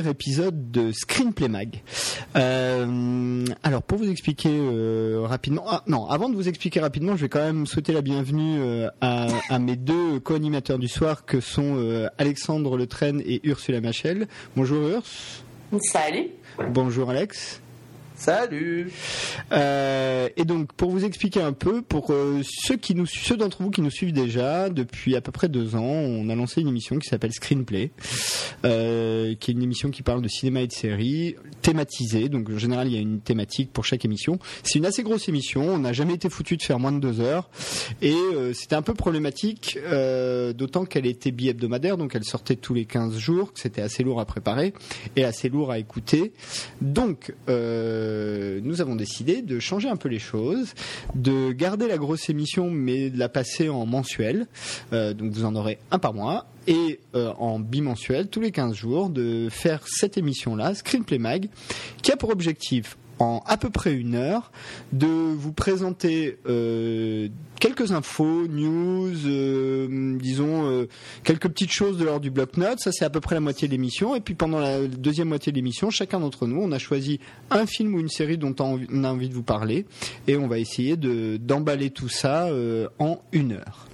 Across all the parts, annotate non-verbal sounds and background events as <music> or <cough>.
premier épisode de Screenplay Mag. Euh, alors pour vous expliquer euh, rapidement, ah, non, avant de vous expliquer rapidement, je vais quand même souhaiter la bienvenue euh, à, à, mes deux co-animateurs du soir que sont Alexandre Le Train et Ursula Machel. Bonjour Urs. Salut. Bonjour Alex. Salut. Euh, et donc, pour vous expliquer un peu, pour euh, ceux qui nous, ceux d'entre vous qui nous suivent déjà depuis à peu près deux ans, on a lancé une émission qui s'appelle Screenplay, euh, qui est une émission qui parle de cinéma et de séries thématisée. Donc, en général, il y a une thématique pour chaque émission. C'est une assez grosse émission. On n'a jamais été foutu de faire moins de deux heures, et c'était un peu problématique, d'autant qu'elle était bi-hebdomadaire, donc elle sortait tous les 15 jours. que C'était assez lourd à préparer et assez lourd à écouter. Donc euh, nous avons décidé de changer un peu les choses, de garder la grosse émission mais de la passer en mensuel. Euh, donc vous en aurez un par mois et euh, en bimensuel tous les 15 jours de faire cette émission-là, Screenplay Mag, qui a pour objectif en à peu près une heure de vous présenter euh, quelques infos, news, euh, disons euh, quelques petites choses de l'ordre du bloc-notes. Ça c'est à peu près la moitié de l'émission. Et puis pendant la deuxième moitié de l'émission, chacun d'entre nous, on a choisi un film ou une série dont on a envie de vous parler, et on va essayer de d'emballer tout ça en une heure.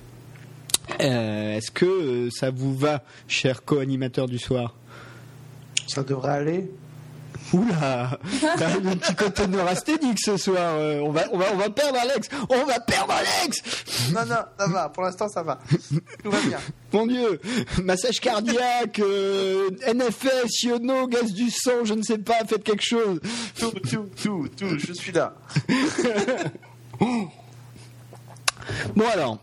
Est-ce que ça vous va, cher co-animateur du soir? Ça devrait aller. Oula, <laughs> t'as un petit côté neurasthénique ce soir. Euh, on va, on va, on va perdre Alex. On va perdre Alex. Non, non, ça va. Pour l'instant, ça va. Tout va bien. Mon Dieu, massage cardiaque, euh, NFS, Iono, gaz du sang, je ne sais pas. Faites quelque chose. Tout, tout, tout, tout. Je suis là. <laughs> bon alors,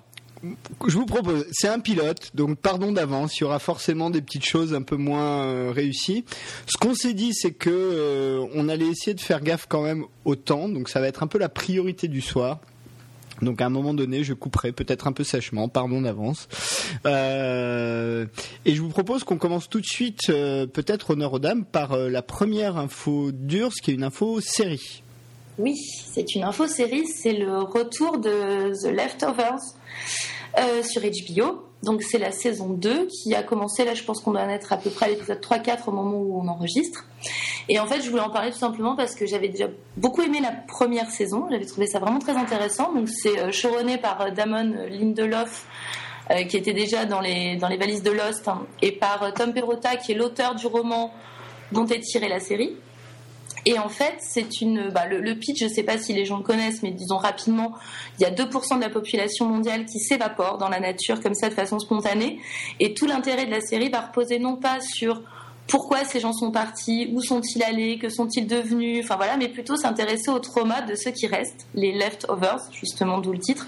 je vous propose, c'est un pilote, donc pardon d'avance, il y aura forcément des petites choses un peu moins euh, réussies. Ce qu'on s'est dit, c'est que euh, on allait essayer de faire gaffe quand même au temps, donc ça va être un peu la priorité du soir. Donc à un moment donné, je couperai peut-être un peu sèchement, pardon d'avance. Euh, et je vous propose qu'on commence tout de suite, peut-être honneur aux dames, par la première info dure, ce qui est une info série. Oui, c'est une info série, c'est le retour de The Leftovers euh, sur HBO. Donc c'est la saison 2 qui a commencé, là je pense qu'on doit en être à peu près à l'épisode 3-4 au moment où on enregistre. Et en fait je voulais en parler tout simplement parce que j'avais déjà beaucoup aimé la première saison, j'avais trouvé ça vraiment très intéressant. Donc c'est euh, showrunné par euh, Damon Lindelof. Qui était déjà dans les, dans les valises de Lost, hein, et par Tom Perrotta, qui est l'auteur du roman dont est tirée la série. Et en fait, c'est une. Bah, le, pitch, je ne sais pas si les gens le connaissent, mais disons rapidement, il y a 2% de la population mondiale qui s'évapore dans la nature comme ça de façon spontanée. Et tout l'intérêt de la série va reposer non pas sur pourquoi ces gens sont partis, où sont-ils allés, que sont-ils devenus, enfin voilà, mais plutôt s'intéresser au trauma de ceux qui restent, les leftovers, justement d'où le titre.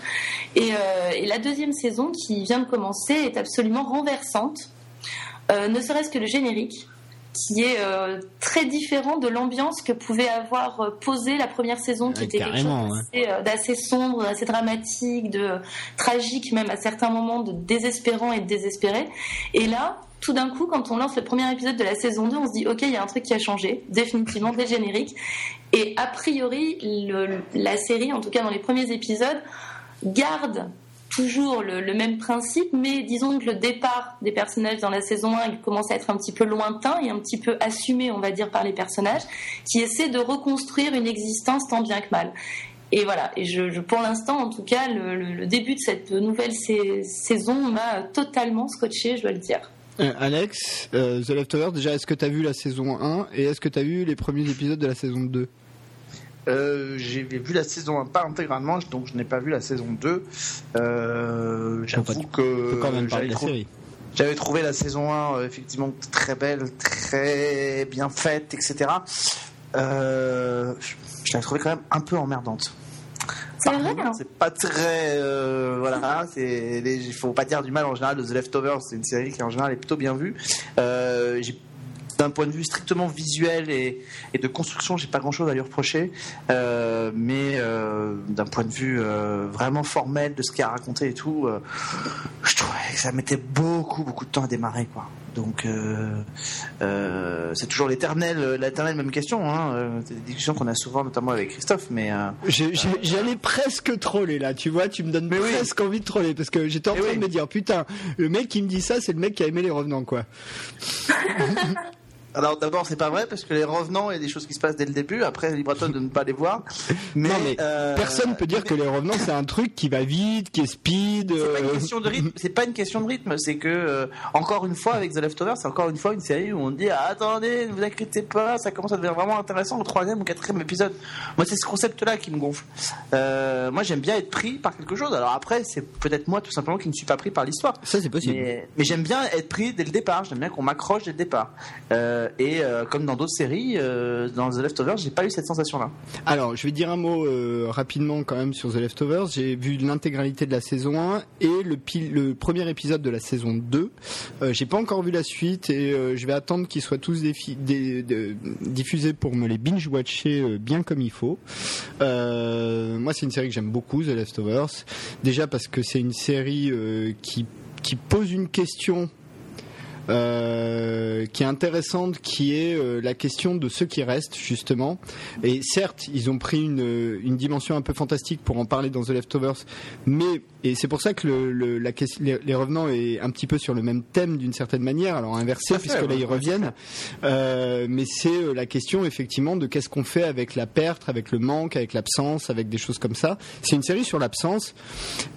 Et, euh, la deuxième saison qui vient de commencer est absolument renversante, euh, ne serait-ce que le générique qui est euh, très différent de l'ambiance que pouvait avoir euh, posé la première saison, qui ouais, était quelque chose d'assez ouais. sombre, d'assez dramatique, de tragique même à certains moments, de désespérant et de désespéré. Et là, tout d'un coup, quand on lance le premier épisode de la saison 2, on se dit ok, il y a un truc qui a changé, définitivement dès le générique. Et a priori, le, la série, en tout cas dans les premiers épisodes, garde toujours le, même principe, mais disons que le départ des personnages dans la saison 1 il commence à être un petit peu lointain et un petit peu assumé, on va dire, par les personnages, qui essaient de reconstruire une existence tant bien que mal. Et voilà, et je, pour l'instant, en tout cas, le, le, début de cette nouvelle saison m'a totalement scotché, je dois le dire. Euh, Alex, euh, The Leftovers, déjà, est-ce que tu as vu la saison 1 et est-ce que tu as vu les premiers épisodes de la saison 2 euh, j'ai vu la saison 1 pas intégralement, donc je n'ai pas vu la saison 2. Euh, J'avoue que j'avais trouvé, la saison 1 euh, effectivement très belle, très bien faite, etc. Euh, je l'avais trouvé quand même un peu emmerdante. C'est vrai. hein. C'est pas très euh, voilà. C'est il faut pas dire du mal en général de The Leftovers. C'est une série qui en général est plutôt bien vue. Euh, j'ai d'un point de vue strictement visuel et, et de construction, j'ai pas grand chose à lui reprocher. Euh, mais euh, d'un point de vue euh, vraiment formel de ce qu'il a raconté et tout, euh, je trouvais que ça mettait beaucoup, beaucoup de temps à démarrer, quoi. Donc, euh, c'est toujours l'éternel, l'éternelle même question. Hein. C'est des discussions qu'on a souvent, notamment avec Christophe. Mais j'allais presque troller là. Tu vois, tu me donnes mais presque oui. envie de troller parce que j'étais en train oui. de me dire, putain, le mec qui me dit ça, c'est le mec qui a aimé les revenants, quoi. <laughs> Alors d'abord, c'est pas vrai parce que les revenants, il y a des choses qui se passent dès le début. Après, libre à toi de ne pas les voir. <laughs> Mais, non, mais euh, personne peut dire que les revenants c'est un truc qui va vite, qui est speed. C'est pas une euh, question de rythme. C'est pas une question de rythme. C'est que euh, encore une fois avec The Leftovers, c'est encore une fois une série où on dit ah, attendez, ne vous inquiétez pas, ça commence à devenir vraiment intéressant au troisième ou quatrième épisode. Moi, c'est ce concept-là qui me gonfle. Euh, moi, j'aime bien être pris par quelque chose. Alors après, c'est peut-être moi tout simplement qui ne suis pas pris par l'histoire. Ça c'est possible. Mais, mais j'aime bien être pris dès le départ. J'aime bien qu'on m'accroche dès le départ. Euh, et euh, comme dans d'autres séries, euh, dans The Leftovers, j'ai pas eu cette sensation-là. Alors, je vais dire un mot euh, rapidement quand même sur The Leftovers. J'ai vu l'intégralité de la saison 1 et le, premier épisode de la saison 2. Euh, J'ai pas encore vu la suite et euh, je vais attendre qu'ils soient tous diffusés pour me les binge-watcher euh, bien comme il faut. Euh, moi, c'est une série que j'aime beaucoup, The Leftovers. Déjà parce que c'est une série euh, qui pose une question euh, qui est intéressante, qui est euh, la question de ceux qui restent justement. Et certes, ils ont pris une, une dimension un peu fantastique pour en parler dans The Leftovers, mais et c'est pour ça que le, le- la, les, revenants est un petit peu sur le même thème d'une certaine manière, alors inversé puisque là ouais, ils reviennent. Euh, mais c'est euh, la question effectivement de qu'est-ce qu'on fait avec la perte, avec le manque, avec l'absence, avec des choses comme ça. C'est une série sur l'absence,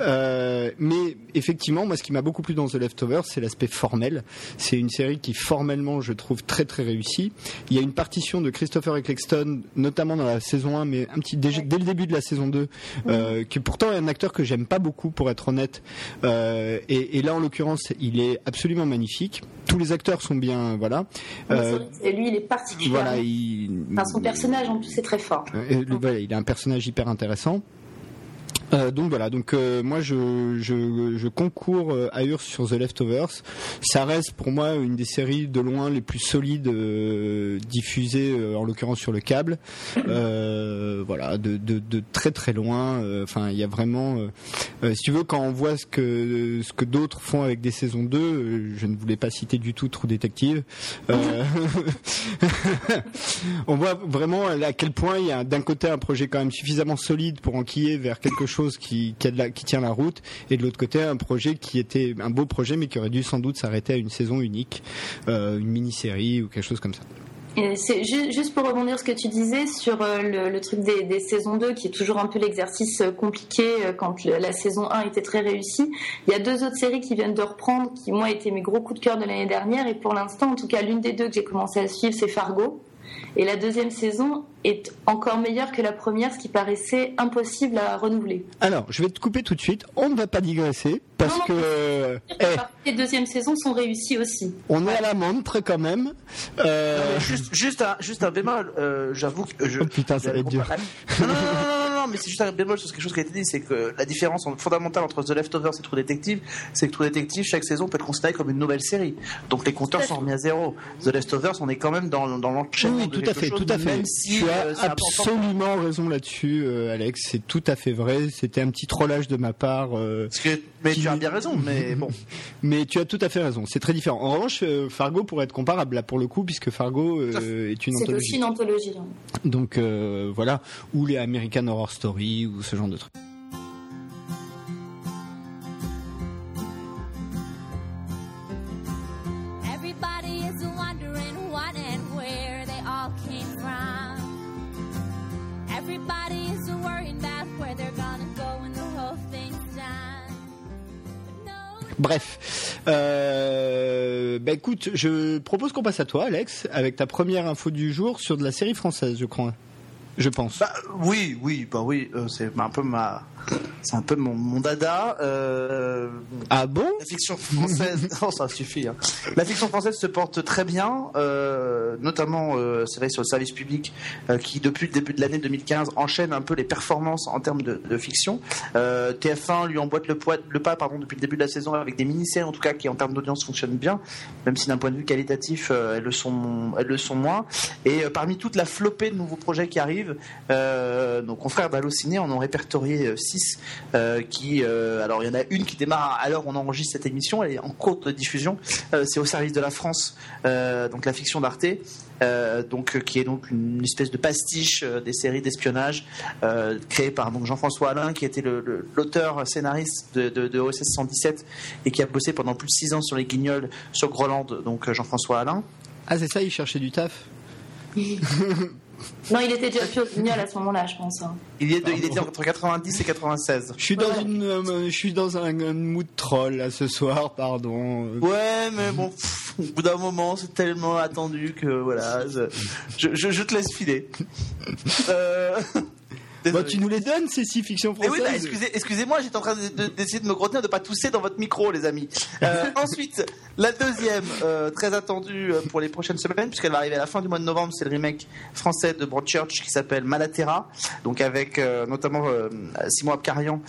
euh, mais effectivement, moi, ce qui m'a beaucoup plu dans The Leftovers, c'est l'aspect formel. C'est une série qui formellement, je trouve très très réussie. Il y a une partition de Christopher Eccleston, notamment dans la saison 1, mais un petit déjà, dès le début de la saison 2, euh, qui pourtant est un acteur que j'aime pas beaucoup, pour être honnête. Euh, et, et là, en l'occurrence, il est absolument magnifique. Tous les acteurs sont bien, voilà. Euh, que lui, il est particulièrement. voilà, il, Enfin, son personnage en plus est très fort. euh, voilà, il a un personnage hyper intéressant. Euh, donc voilà, donc euh, moi je, je, je concours euh, à Urs sur The Leftovers. Ça reste pour moi une des séries de loin les plus solides euh, diffusées euh, en l'occurrence sur le câble. Euh, voilà, de, de, de très très loin. Euh, Enfin, il y a vraiment, euh, euh, si tu veux, quand on voit ce que ce que d'autres font avec des saisons 2, euh, je ne voulais pas citer du tout True Detective. Euh, <laughs> on voit vraiment à quel point il y a d'un côté un projet quand même suffisamment solide pour enquiller vers quelque chose qui, tient la route, et de l'autre côté un projet qui était un beau projet mais qui aurait dû sans doute s'arrêter à une saison unique, euh, une mini-série ou quelque chose comme ça. C'est ju- juste pour rebondir ce que tu disais sur euh, le, truc des, des saisons 2, qui est toujours un peu l'exercice euh, compliqué quand la saison 1 était très réussie. Il y a deux autres séries qui viennent de reprendre, qui moi étaient mes gros coups de cœur de l'année dernière, et pour l'instant, en tout cas, l'une des deux que j'ai commencé à suivre, c'est Fargo. Et la deuxième saison est encore meilleure que la première, ce qui paraissait impossible à renouveler. Alors, je vais te couper tout de suite. On ne va pas digresser parce Non, non, que eh, Les deuxièmes saisons sont réussies aussi. on est à la montre quand même. Euh, Juste, juste un, juste un bémol. euh, J'avoue que je. Oh, putain, ça va être dur. Non, non, non, non, mais c'est juste un bémol sur quelque chose qui a été dit, c'est que la différence en- fondamentale entre The Leftovers et True Detective, c'est que True Detective, chaque saison peut être considérée comme une nouvelle série. Donc les compteurs sont remis à zéro. The Leftovers, on est quand même dans, dans l'enchaînement. Oui, de tout à fait, chose, tout à fait. Même si tu as important. absolument raison là-dessus, euh, Alex. C'est tout à fait vrai. C'était un petit trollage de ma part. euh, Parce que, mais Qui- tu as bien raison, mais <laughs> bon. Mais tu as tout à fait raison, c'est très différent. En revanche, euh, Fargo pourrait être comparable là pour le coup, puisque Fargo euh, est une C'est aussi anthologie. une anthologie. hein. Donc euh, voilà, ou les American Horror Story ou ce genre de trucs. Bref, euh, bah écoute, je propose qu'on passe à toi, Alex, avec ta première info du jour sur de la série française, je crois. Je pense. Bah, oui, oui, bah oui, euh, c'est un peu ma, c'est un peu mon, mon dada. Euh, ah bon? La fiction française, <laughs> non, ça suffit. hein. La fiction française se porte très bien, euh, notamment, euh, c'est vrai, sur le service public, euh, qui depuis le début de l'année 2015 enchaîne un peu les performances en termes de, de fiction. Euh, TF1 lui emboîte le, poids, le pas, pardon, depuis le début de la saison avec des mini-séries en tout cas qui en termes d'audience fonctionnent bien, même si d'un point de vue qualitatif elles le sont, elles le sont moins. Et parmi toute la flopée de nouveaux projets qui arrivent, nos confrères d'Allociné en ont répertorié 6 qui, euh, alors il y en a une qui démarre à l'heure où on enregistre cette émission, elle est en cours de diffusion, Euh, c'est au service de la France, euh, donc la fiction d'Arte. euh, donc euh, qui est donc une espèce de pastiche euh, des séries d'espionnage euh, créée par donc Jean-François Alain qui était le- le- l'auteur scénariste de, de, de OSS 117 et qui a bossé pendant plus de 6 ans sur les Guignols sur Groland donc euh, Jean-François Alain Ah, c'est ça, il cherchait du taf? <laughs> Non, il était déjà plus au Guignol à ce moment-là, je pense. hein. Il, est de- il était entre 90 et 96. Je suis dans Ouais. une, euh, je suis dans un, un mood troll là ce soir, pardon. Ouais, mais bon, pff, au bout d'un moment, c'est tellement attendu que voilà, je- je te laisse filer. <laughs> Euh... Bah, tu nous les donnes ces six fictions Mais oui, françaises. bah, excusez, excusez-moi, j'étais en train de- de- d'essayer de, me retenir de pas tousser dans votre micro, les amis. Euh, <laughs> ensuite, la deuxième, euh, très attendue euh, pour les prochaines semaines, puisqu'elle va arriver à la fin du mois de novembre, c'est le remake français de Broadchurch qui s'appelle Malaterra, donc avec euh, notamment Simon Abkarian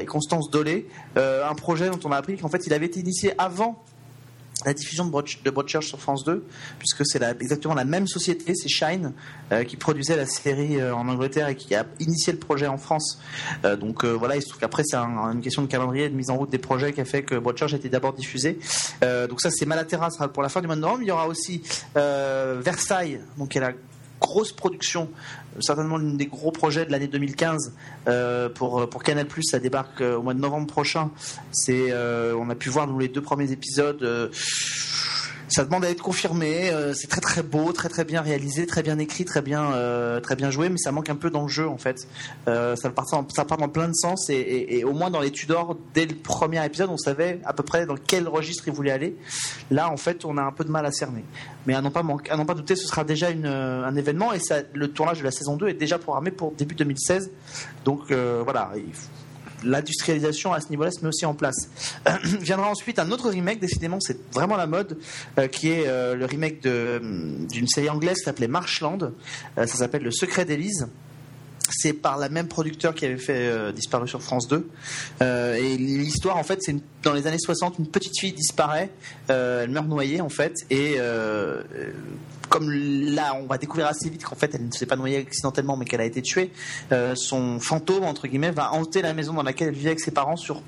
et Constance Dolé, un projet dont on a appris qu'en fait il avait été initié avant la diffusion de, Broad- de Broadchurch sur France 2, puisque c'est exactement la même société, c'est Shine, euh, qui produisait la série euh, en Angleterre et qui a initié le projet en France. Euh, donc voilà, il se trouve qu'après c'est un- une question de calendrier et de mise en route des projets qui a fait que Broadchurch a été d'abord diffusé. Donc ça c'est Malaterra, sera pour la fin du mois de novembre. Il y aura aussi Versailles, donc qui est la grosse production, euh, certainement l'un des gros projets de l'année 2015 euh, pour pour Canal+. Ça débarque euh, au mois de novembre prochain. C'est, euh, on a pu voir nous les deux premiers épisodes. Ça demande à être confirmé. euh, c'est très très beau, très très bien réalisé, très bien écrit, très bien euh, très bien joué, mais ça manque un peu d'enjeu en fait. Euh, ça part ça part dans plein de sens et, au moins dans les Tudors, dès le premier épisode, on savait à peu près dans quel registre il voulait aller. Là, en fait, on a un peu de mal à cerner. Mais à n'en pas, manquer- à n'en pas douter, ce sera déjà un événement et le tournage de la saison 2 est déjà programmé pour début 2016. Donc voilà, l'industrialisation à ce niveau-là se met aussi en place. <clears throat> Viendra ensuite un autre remake, décidément c'est vraiment la mode, euh, qui est euh, le remake hum, d'une série anglaise qui s'appelait Marshland. Euh, ça s'appelle Le Secret d'Élise. C'est par la même producteur qui avait fait euh, Disparu sur France 2. Euh, et l'histoire, en fait, c'est dans les années 60, une petite fille disparaît, euh, elle meurt noyée, en fait, et comme là, on va découvrir assez vite qu'en fait, elle ne s'est pas noyée accidentellement, mais qu'elle a été tuée, son fantôme, entre guillemets, va hanter la maison dans laquelle elle vivait avec ses parents sur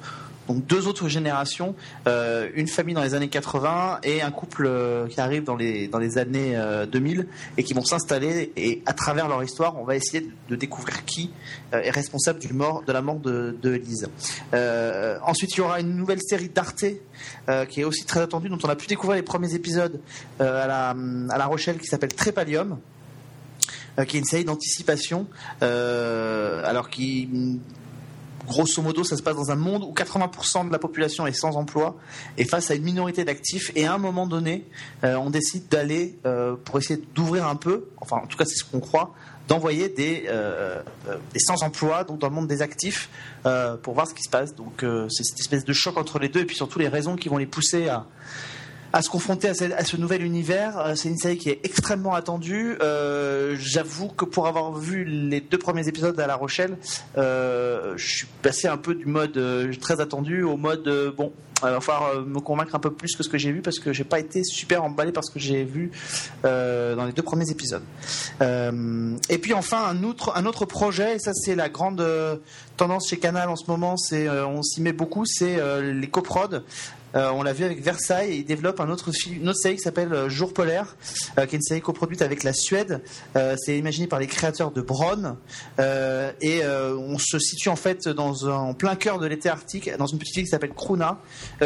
donc deux autres générations, euh, une famille dans les années 80 et un couple euh, qui arrive dans les dans les années euh, 2000 et qui vont s'installer et à travers leur histoire, on va essayer de, découvrir qui euh, est responsable du mort de la mort de, de Elise. Euh, ensuite, il y aura une nouvelle série d'Arte euh, qui est aussi très attendue, dont on a pu découvrir les premiers épisodes euh, à la à La Rochelle, qui s'appelle Trépalium euh, qui est une série d'anticipation, euh, alors qui grosso modo, ça se passe dans un monde où 80% de la population est sans emploi et face à une minorité d'actifs. Et à un moment donné, euh, on décide d'aller, euh, pour essayer d'ouvrir un peu, enfin en tout cas c'est ce qu'on croit, d'envoyer des, euh, des sans-emploi, dans le monde des actifs, pour voir ce qui se passe. Donc c'est cette espèce de choc entre les deux et puis surtout les raisons qui vont les pousser à, à se confronter à ce, nouvel univers. Euh, C'est une série qui est extrêmement attendue. Euh, J'avoue que pour avoir vu les deux premiers épisodes à La Rochelle, euh, je suis passé un peu du mode très attendu au mode bon. Il va falloir me convaincre un peu plus que ce que j'ai vu parce que j'ai pas été super emballé par ce que j'ai vu dans les deux premiers épisodes. Et puis enfin un autre un autre projet et ça c'est la grande tendance chez Canal en ce moment c'est on s'y met beaucoup c'est les coprods euh, on l'a vu avec Versailles il développe un autre film, une autre série qui s'appelle euh, Jour polaire, euh, qui est une série coproduite avec la Suède. C'est imaginé par les créateurs de Bron euh, et on se situe en fait dans en plein cœur de l'été arctique, dans une petite ville qui s'appelle Kruna,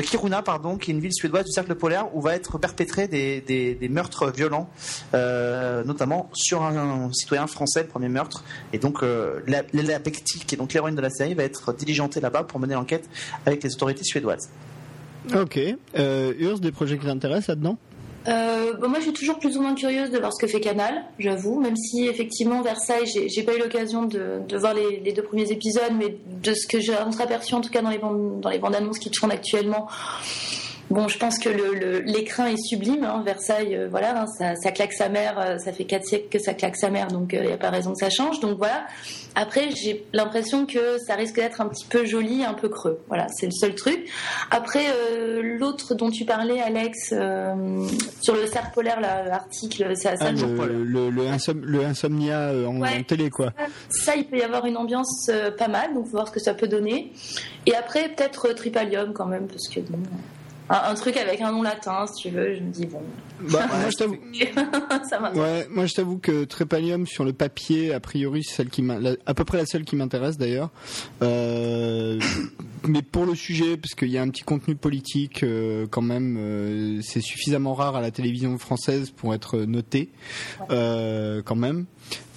Kiruna pardon, qui est une ville suédoise du cercle polaire où va être perpétré des, meurtres violents, notamment sur un, citoyen français, le premier meurtre. Et donc la, la qui est donc l'héroïne de la série, va être diligentée là-bas pour mener l'enquête avec les autorités suédoises. Ok. Euh, Urs, des projets qui t'intéressent là-dedans? Euh, bon, moi, je suis toujours plus ou moins curieuse de voir ce que fait Canal, j'avoue, même si effectivement Versailles, j'ai pas eu l'occasion de, de voir les, les deux premiers épisodes, mais de ce que j'ai entreaperçu en tout cas dans les bandes, dans les bandes annonces qui tournent actuellement. Bon, je pense que le- le- l'écrin est sublime. hein, Versailles, euh, voilà, hein, ça, ça claque sa mère. euh, ça fait quatre siècles que ça claque sa mère, donc il n'y a pas raison que ça change. Donc voilà. Après, j'ai l'impression que ça risque d'être un petit peu joli, un peu creux. Voilà, c'est le seul truc. Après, euh, l'autre dont tu parlais, Alex, euh, sur le cerf polaire, l'article, ça, ça, Ah, le, le, le, insom- le insomnia euh, en, Ouais. en télé, quoi. ça, il peut y avoir une ambiance euh, pas mal, donc faut voir ce que ça peut donner. Et après, peut-être euh, Tripalium quand même, parce que bon. Un, un truc avec un nom latin, si tu veux. Je me dis bon, Bah, <laughs> moi, je t'avoue. <laughs> Ouais, moi je t'avoue que Trépalium sur le papier, a priori, c'est celle qui la- à peu près la seule qui m'intéresse d'ailleurs. Euh, <coughs> mais pour le sujet, parce qu'il y a un petit contenu politique euh, quand même, euh, c'est suffisamment rare à la télévision française pour être noté quand même.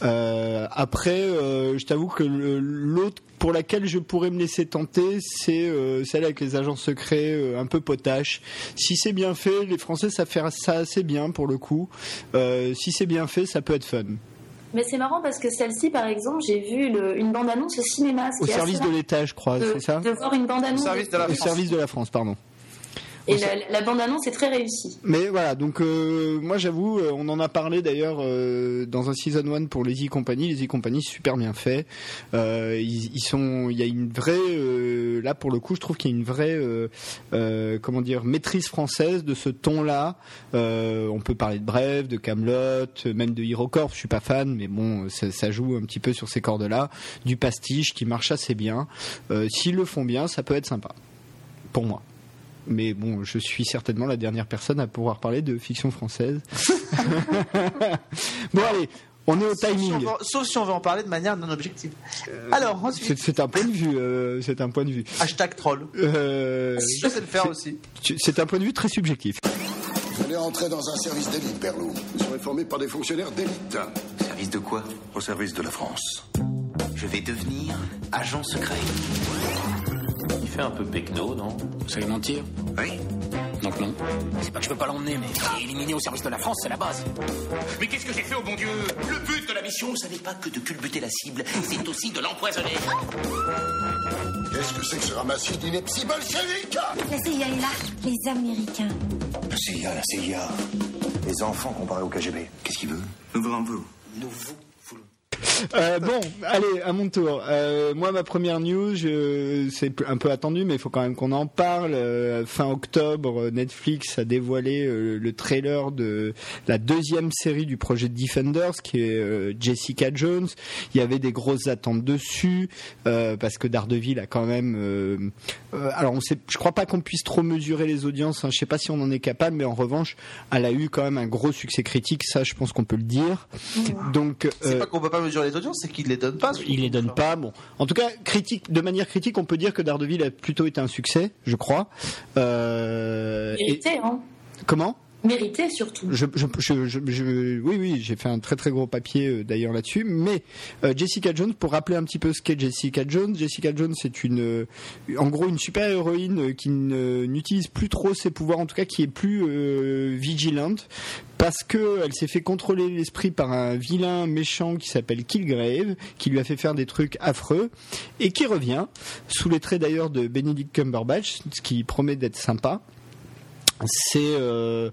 Euh, après, euh, je t'avoue que l'autre pour laquelle je pourrais me laisser tenter, c'est euh, celle avec les agents secrets euh, un peu potache. Si c'est bien fait, les Français savent faire ça assez bien pour le coup. Euh, si c'est bien fait, ça peut être fun. Mais c'est marrant parce que celle-ci, par exemple, j'ai vu le- une bande-annonce au cinéma. ce Au service de l'État, je crois, c'est ça de voir une Au bande-annonce. service de la Au France. service de la France, pardon. Et la, la bande-annonce est très réussie. Mais voilà, donc euh, moi j'avoue, euh, on en a parlé d'ailleurs euh, dans un season 1 pour les e Company. Les e Company super bien fait. Euh, ils, ils sont, il y a une vraie, euh, là pour le coup, je trouve qu'il y a une vraie, euh, euh, comment dire, maîtrise française de ce ton-là. Euh, on peut parler de Bref, de Camelot, même de HeroCorp. Je suis pas fan, mais bon, ça, ça joue un petit peu sur ces cordes-là. Du pastiche qui marche assez bien. Euh, S'ils le font bien, ça peut être sympa pour moi. Mais bon, je suis certainement la dernière personne à pouvoir parler de fiction française. <laughs> bon allez, on est au Sauf si, on timing. veut, sauf si on veut en parler de manière non objective. Alors, C'est ensuite, c'est un point de vue. euh, c'est un point de vue. hashtag troll. Euh, Je sais le faire aussi. c'est un point de vue très subjectif. Vous allez entrer dans un service d'élite, Perlou. Vous serez formé par des fonctionnaires d'élite. Service de quoi? Au service de la France. Je vais devenir agent secret. Fait un peu pecno, non? Vous savez mentir? Oui Donc non. C'est pas que je veux pas l'emmener, mais éliminer au service de la France, c'est la base. Mais qu'est-ce que j'ai fait au bon Dieu? Le but de la mission, ce n'est pas que de culbuter la cible, c'est aussi de l'empoisonner. Qu'est-ce que c'est que ce ramassis d'inepties bolcheviques La CIA est là, les Américains. La CIA, la CIA. Les enfants comparés au KGB. Qu'est-ce qu'il veut? Nous voulons vous. Nous vous voulons. Euh, bon, allez, à mon tour. Euh, moi, ma première news, je- c'est un peu attendu, mais il faut quand même qu'on en parle. Euh, fin octobre, Netflix a dévoilé euh, le trailer de la deuxième série du projet Defenders, qui est euh, Jessica Jones. Il y avait des grosses attentes dessus, euh, parce que Daredevil a quand même... euh, euh, alors, on sait, je crois pas qu'on puisse trop mesurer les audiences. Hein, je sais pas si on en est capable, mais en revanche, elle a eu quand même un gros succès critique. Ça, je pense qu'on peut le dire. Donc, C'est euh, pas qu'on peut pas mesurer les audiences, c'est qu'ils les donnent pas. il les donne pas. Bon, en tout cas, critique, de manière critique, on peut dire que Daredevil a plutôt été un succès, je crois. Euh, et- Mérité, hein. comment? Mérité surtout. je, je, je, oui, oui, j'ai fait un très très gros papier euh, d'ailleurs là-dessus. Mais euh, Jessica Jones, pour rappeler un petit peu ce qu'est Jessica Jones, Jessica Jones c'est une, euh, en gros, une super héroïne euh, qui n'utilise plus trop ses pouvoirs, en tout cas qui est plus euh, vigilante, parce que elle s'est fait contrôler l'esprit par un vilain méchant qui s'appelle Killgrave, qui lui a fait faire des trucs affreux, et qui revient sous les traits d'ailleurs de Benedict Cumberbatch, ce qui promet d'être sympa c'est euh,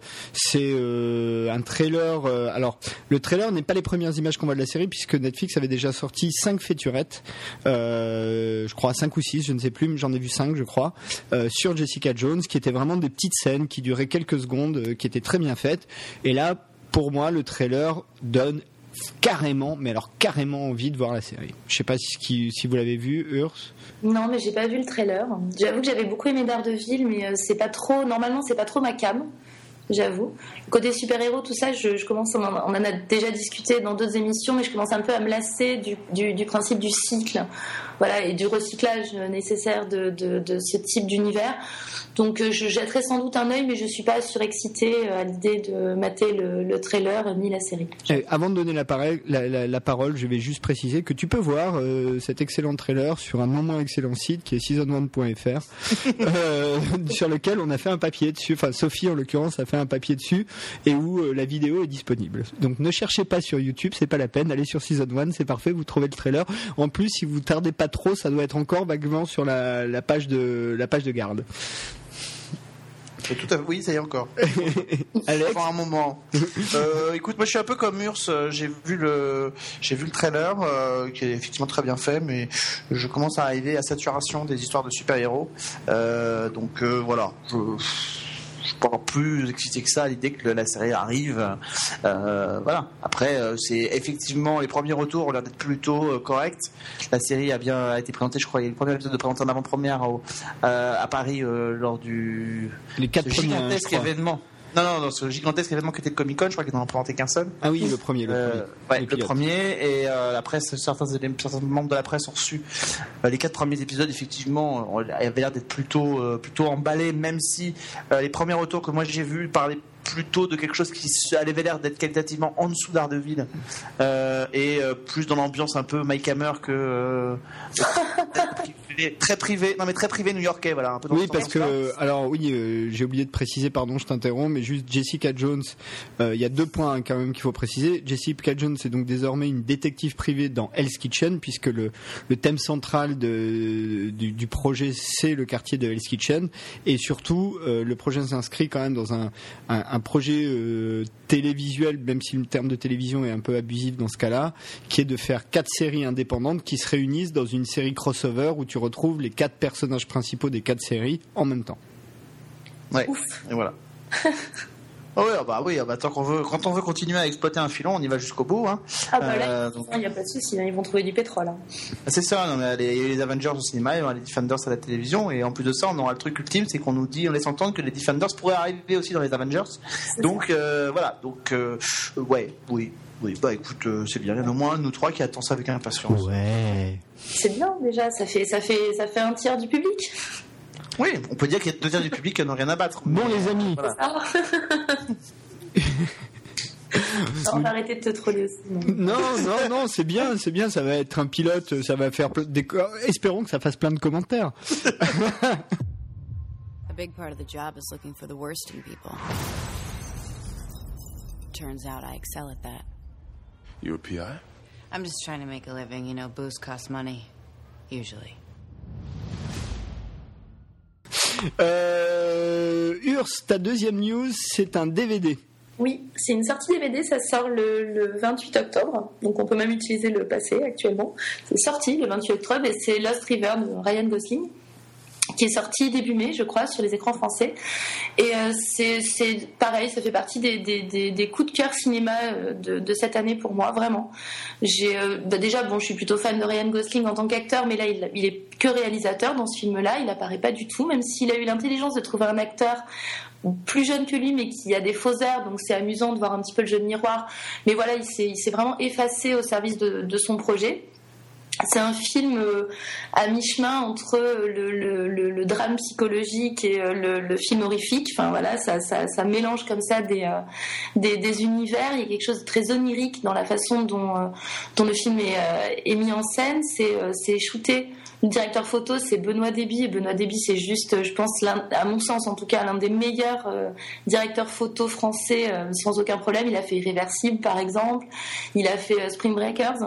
euh, un trailer. euh, alors, le trailer n'est pas les premières images qu'on voit de la série puisque Netflix avait déjà sorti cinq featurettes, je crois cinq ou six, je ne sais plus, mais j'en ai vu cinq, je crois, sur Jessica Jones, qui étaient vraiment des petites scènes qui duraient quelques secondes, qui étaient très bien faites. Et là, pour moi, le trailer donne carrément, mais alors carrément envie de voir la série. Je sais pas si, si vous l'avez vu, Urs. Non, mais j'ai pas vu le trailer. J'avoue que j'avais beaucoup aimé Daredevil, mais euh, c'est pas trop. Normalement, c'est pas trop ma cam. J'avoue. Côté super-héros, tout ça, je, commence. On en, a déjà discuté dans d'autres émissions, mais je commence un peu à me lasser du, principe du cycle, voilà, et du recyclage nécessaire de, ce type d'univers. Donc, euh, je jetterai sans doute un œil, mais je suis pas surexcitée euh, à l'idée de mater le, le trailer ni la série. Avant de donner la, parole, je vais juste préciser que tu peux voir euh, cet excellent trailer sur un moins excellent site qui est season1.fr <laughs> euh, sur lequel on a fait un papier dessus. Enfin, Sophie en l'occurrence a fait un papier dessus et où euh, la vidéo est disponible. Donc ne cherchez pas sur YouTube, c'est pas la peine. Allez sur Season 1, c'est parfait, vous trouvez le trailer. En plus, si vous tardez pas trop, ça doit être encore vaguement sur la, la page de la page de garde. Tout à... Oui, ça y est encore. <laughs> Alex, un moment. Euh, écoute, moi je suis un peu comme Urs. euh, J'ai vu le, j'ai vu le trailer euh, qui est effectivement très bien fait, mais je commence à arriver à saturation des histoires de super-héros. Euh, donc voilà. Je suis pas encore plus excité que ça à l'idée que la série arrive. Euh, voilà. Après, euh, c'est effectivement les premiers retours ont l'air d'être plutôt euh, corrects. La série a bien a été présentée, je crois, il y a eu le premier épisode de présenté en avant-première à Paris lors du Les quatre premiers. hein, je événement. Non, non, non, ce gigantesque événement qui était le Comic Con, je crois qu'ils n'en ont présenté qu'un seul. Ah oui, le premier, le Euh, premier. ouais, le premier et euh, la presse, certains, certains membres de la presse ont reçu euh, les quatre premiers épisodes. Effectivement, euh, avaient l'air d'être plutôt, euh, plutôt emballés, même si euh, les premiers retours que moi j'ai vus parlaient plutôt de quelque chose qui avait l'air d'être qualitativement en dessous d'Ardeville euh, et euh, plus dans l'ambiance un peu Mike Hammer que euh, <laughs> privé- très privé. Non mais très privé new-yorkais, voilà. Un peu dans Oui, parce que alors oui, euh, j'ai oublié de préciser, pardon, je t'interromps, mais juste Jessica Jones. euh, Il y a deux points hein, quand même qu'il faut préciser. Jessica Jones est donc désormais une détective privée dans Hell's Kitchen, puisque le, le thème central de, du, du projet c'est le quartier de Hell's Kitchen, et surtout euh, le projet s'inscrit quand même dans un, un, un projet télévisuel, même si le terme de télévision est un peu abusif dans ce cas-là, qui est de faire quatre séries indépendantes qui se réunissent dans une série crossover où tu retrouves les quatre personnages principaux des quatre séries en même temps. Ouais. Et voilà. <laughs> Ah oui, ah bah oui, ah bah tant qu'on veut, quand on veut continuer à exploiter un filon, on y va jusqu'au bout. Hein. Ah bah là, Euh, donc- il n'y a pas de souci, hein, ils vont trouver du pétrole. hein. C'est ça, non, mais les- il y a eu les Avengers au cinéma, il y aura les Defenders à la télévision, et en plus de ça, on aura le truc ultime, c'est qu'on nous dit, on laisse entendre que les Defenders pourraient arriver aussi dans les Avengers. Donc euh, voilà, donc euh, ouais, oui, oui, bah écoute, euh, c'est bien, il y en a au moins un de nous trois qui attend ça avec impatience. Ouais. C'est bien déjà, ça fait, ça, fait, ça fait un tiers du public. Oui, on peut dire qu'il y a deux tiers du public qui n'ont rien à battre. Bon les amis, Voilà. Ah. <laughs> Non, on va arrêter de te troller aussi. non. non non c'est bien c'est bien ça va être un pilote ça va faire des co- espérons que ça fasse plein de commentaires. <laughs> A big part of the job is looking for the worst in people. Turns out I excel at that. You a PI? I'm just trying to make a living. You know, booze costs money. Usually. Euh, Urs, ta deuxième news c'est un DVD. Oui, c'est une sortie DVD, ça sort le, le 28 octobre, donc on peut même utiliser le passé actuellement. C'est sorti le 28 octobre et c'est Lost River de Ryan Gosling qui est sorti début mai, je crois, sur les écrans français. Et euh, c'est pareil, ça fait partie des, des, coups de cœur cinéma euh, de, cette année pour moi, vraiment. J'ai euh, bah déjà, bon, je suis plutôt fan de Ryan Gosling en tant qu'acteur, mais là, il, il est que réalisateur dans ce film-là. Il apparaît pas du tout, même s'il a eu l'intelligence de trouver un acteur plus jeune que lui, mais qui a des faux airs, donc c'est amusant de voir un petit peu le jeu de miroir. Mais voilà, il s'est vraiment effacé au service de son projet. C'est un film euh, à mi-chemin entre le, le- drame psychologique et euh, le, film horrifique. Enfin voilà, ça, mélange comme ça des, euh, univers. Il y a quelque chose de très onirique dans la façon dont, euh, le film est, euh, mis en scène. C'est euh, shooté. Le directeur photo, c'est Benoît Déby. Benoît Déby, c'est juste, je pense, à mon sens en tout cas, l'un des meilleurs euh, directeurs photo français euh, sans aucun problème. Il a fait Irréversible, par exemple. Il a fait euh, Spring Breakers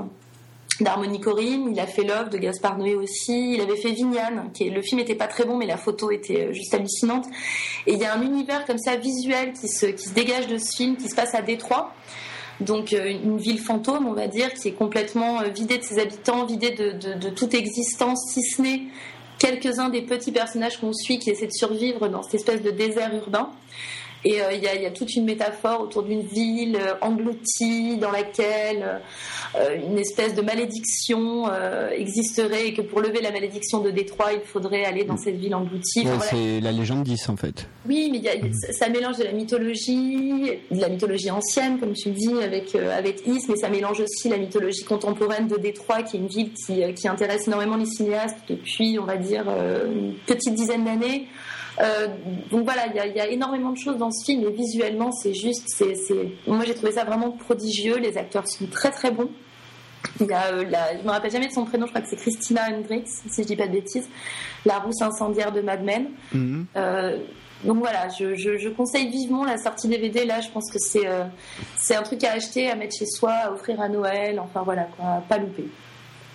d'Harmonie Corinne, il a fait Love de Gaspard Noé aussi, il avait fait Vignane, qui est, le film était pas très bon mais la photo était euh, juste hallucinante. Et il y a un univers comme ça visuel qui se, qui se dégage de ce film, qui se passe à Détroit. Donc euh, une ville fantôme, on va dire, qui est complètement euh, vidée de ses habitants, vidée de, de- de toute existence, si ce n'est quelques-uns des petits personnages qu'on suit qui essaient de survivre dans cette espèce de désert urbain. Et euh, il y, a, il y a toute une métaphore autour d'une ville euh, engloutie dans laquelle euh, une espèce de malédiction existerait et que pour lever la malédiction de Détroit, il faudrait aller dans cette ville engloutie. Enfin, Ouais, voilà. c'est la légende 10 en fait. Oui, mais il y a- ça- ça mélange de la mythologie, de la mythologie ancienne, comme tu dis, avec, avec Is, mais ça mélange aussi la mythologie contemporaine de Détroit, qui est une ville qui, qui intéresse énormément les cinéastes depuis, on va dire, une petite dizaine d'années. Euh, donc voilà, il y, a- il y a énormément de choses dans ce film, et visuellement, c'est juste, c'est, c'est- moi j'ai trouvé ça vraiment prodigieux. Les acteurs sont très très bons. Il y a, euh, la, je me rappelle jamais de son prénom, je crois que c'est Christina Hendricks, si je dis pas de bêtises, la rousse incendiaire de Mad Men. Mhm. Euh, donc voilà, je, je- je conseille vivement la sortie DVD. Là, je pense que c'est euh, c'est un truc à acheter, à mettre chez soi, à offrir à Noël. Enfin voilà, quoi, à pas louper.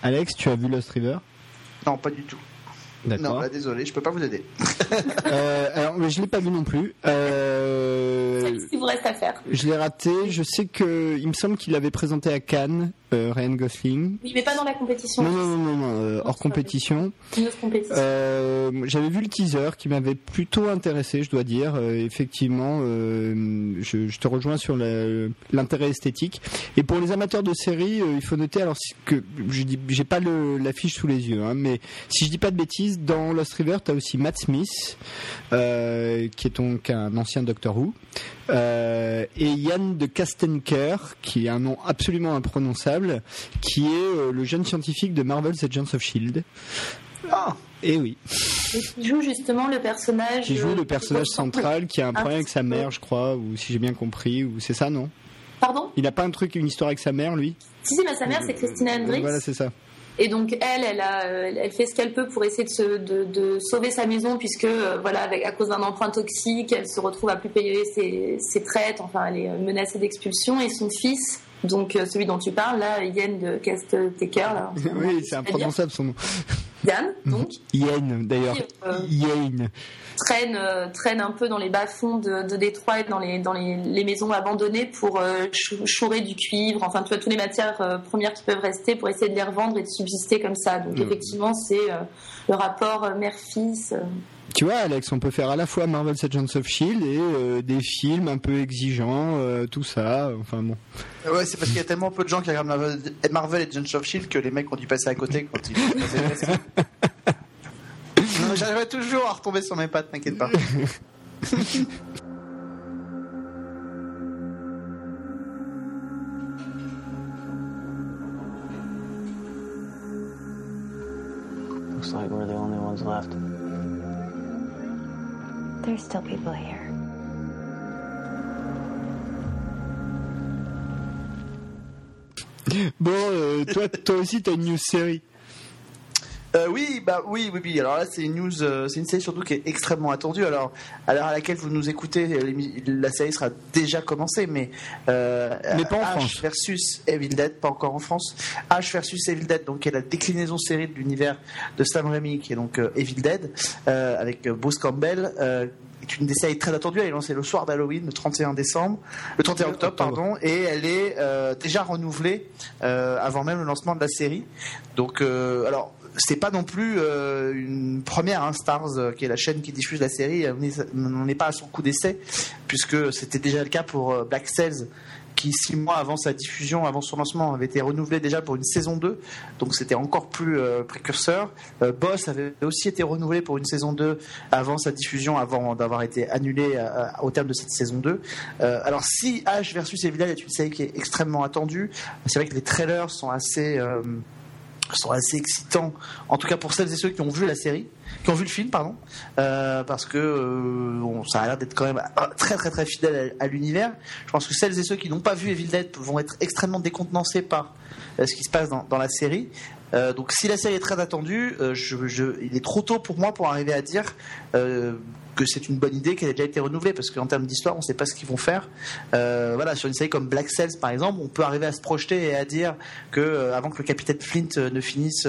Alex, tu as vu Lost River? Non, pas du tout. Non, là, désolé, je peux pas vous aider. <laughs> Euh, alors, mais je l'ai pas vu non plus. Euh, Ce qu'il vous reste à faire. je l'ai raté. Je sais que il me semble qu'il l'avait présenté à Cannes euh, Ryan Gosling. Oui, mais pas dans la compétition. Non, non, non, non, non, euh, hors compétition. Compétition. Euh, J'avais vu le teaser qui m'avait plutôt intéressé, je dois dire. Euh, effectivement, euh, je, je te rejoins sur l'intérêt esthétique. Et pour les amateurs de séries, il faut noter alors que je j'ai pas l'affiche sous les yeux, hein, mais si je dis pas de bêtises, dans Lost River, t'as aussi Matt Smith, qui est donc un ancien Doctor Who. Euh, et Yann de Kastenker, qui est un nom absolument imprononçable, qui est euh, le jeune scientifique de Marvel's Agents of Shield. Ah, Et oui, Et qui joue justement le personnage. qui joue euh, le personnage central qui a un problème avec sa mère, je crois, ou si j'ai bien compris, ou c'est ça, non? Pardon? Il n'a pas un truc, une histoire avec sa mère, lui? Si, si, bah, sa mère, c'est Christina Hendricks. Voilà, c'est ça. Et donc elle, elle, a, euh, elle fait ce qu'elle peut pour essayer de, se, de, de sauver sa maison puisque euh, voilà, avec, à cause d'un emprunt toxique, elle se retrouve à plus payer ses, ses traites. Enfin, elle est euh, menacée d'expulsion. Et son fils, donc celui dont tu parles là, Yann de Castetecker, là, oui, c'est imprononçable son nom. Yann, donc Yen, d'ailleurs. Yen. Traîne, euh, traîne un peu dans les bas-fonds de, de Détroit et dans les, dans les, les maisons abandonnées pour euh, chou- chourer du cuivre, enfin tu vois, toutes les matières euh, premières qui peuvent rester pour essayer de les revendre et de subsister comme ça. Donc Mm. effectivement, c'est euh, le rapport mère-fils. euh. Tu vois, Alex, on peut faire à la fois Marvel's Agents of Shield et euh, des films un peu exigeants, euh, tout ça. Enfin bon. Ouais, c'est parce qu'il y a tellement peu de gens qui regardent Marvel, Marvel et Agents of Shield que les mecs ont dû passer à côté quand ils. <laughs> <laughs> J'arriverai toujours à retomber sur mes pattes, t'inquiète pas. <laughs> Looks like we're the only ones left. There's still people here. Bon, euh, toi, toi aussi, t'as une news série. Euh, oui, bah oui, oui, oui. Alors là, c'est une news, euh, c'est une série surtout qui est extrêmement attendue. Alors, à l'heure à laquelle vous nous écoutez, la série sera déjà commencée, mais euh, Mais pas en Ash France. versus Evil Dead, pas encore en France. Ash versus Evil Dead, donc qui est la déclinaison série de l'univers de Sam Raimi, qui est donc Evil Dead, avec Bruce Campbell. Est une des séries très attendues. Elle est lancée le soir d'Halloween, le 31 décembre, le 31 octobre, pardon, et elle est déjà renouvelée avant même le lancement de la série. Donc, alors, c'est pas non plus euh, une première, hein, Stars, euh, qui est la chaîne qui diffuse la série. On n'est- pas à son coup d'essai, puisque c'était déjà le cas pour euh, Black Sails, qui six mois avant sa diffusion, avant son lancement, avait été renouvelé déjà pour une saison 2. Donc c'était encore plus précurseur. Boss avait aussi été renouvelé pour une saison 2 avant sa diffusion, avant d'avoir été annulé au terme de cette saison 2. Euh, alors si H versus Evil est une série qui est extrêmement attendue, c'est vrai que les trailers sont assez... sont assez excitants, en tout cas pour celles et ceux qui ont vu la série, qui ont vu le film, pardon, euh, parce que euh, ça a l'air d'être quand même très très très fidèle à, l'univers. Je pense que celles et ceux qui n'ont pas vu Evil Dead vont être extrêmement décontenancés par euh, ce qui se passe dans, la série. Donc si la série est très attendue, il est trop tôt pour moi pour arriver à dire que c'est une bonne idée qu'elle ait déjà été renouvelée parce qu'en termes d'histoire, on ne sait pas ce qu'ils vont faire. Euh, voilà, sur une série comme Black Cells par exemple, on peut arriver à se projeter et à dire que euh, avant que le capitaine Flint euh, ne finisse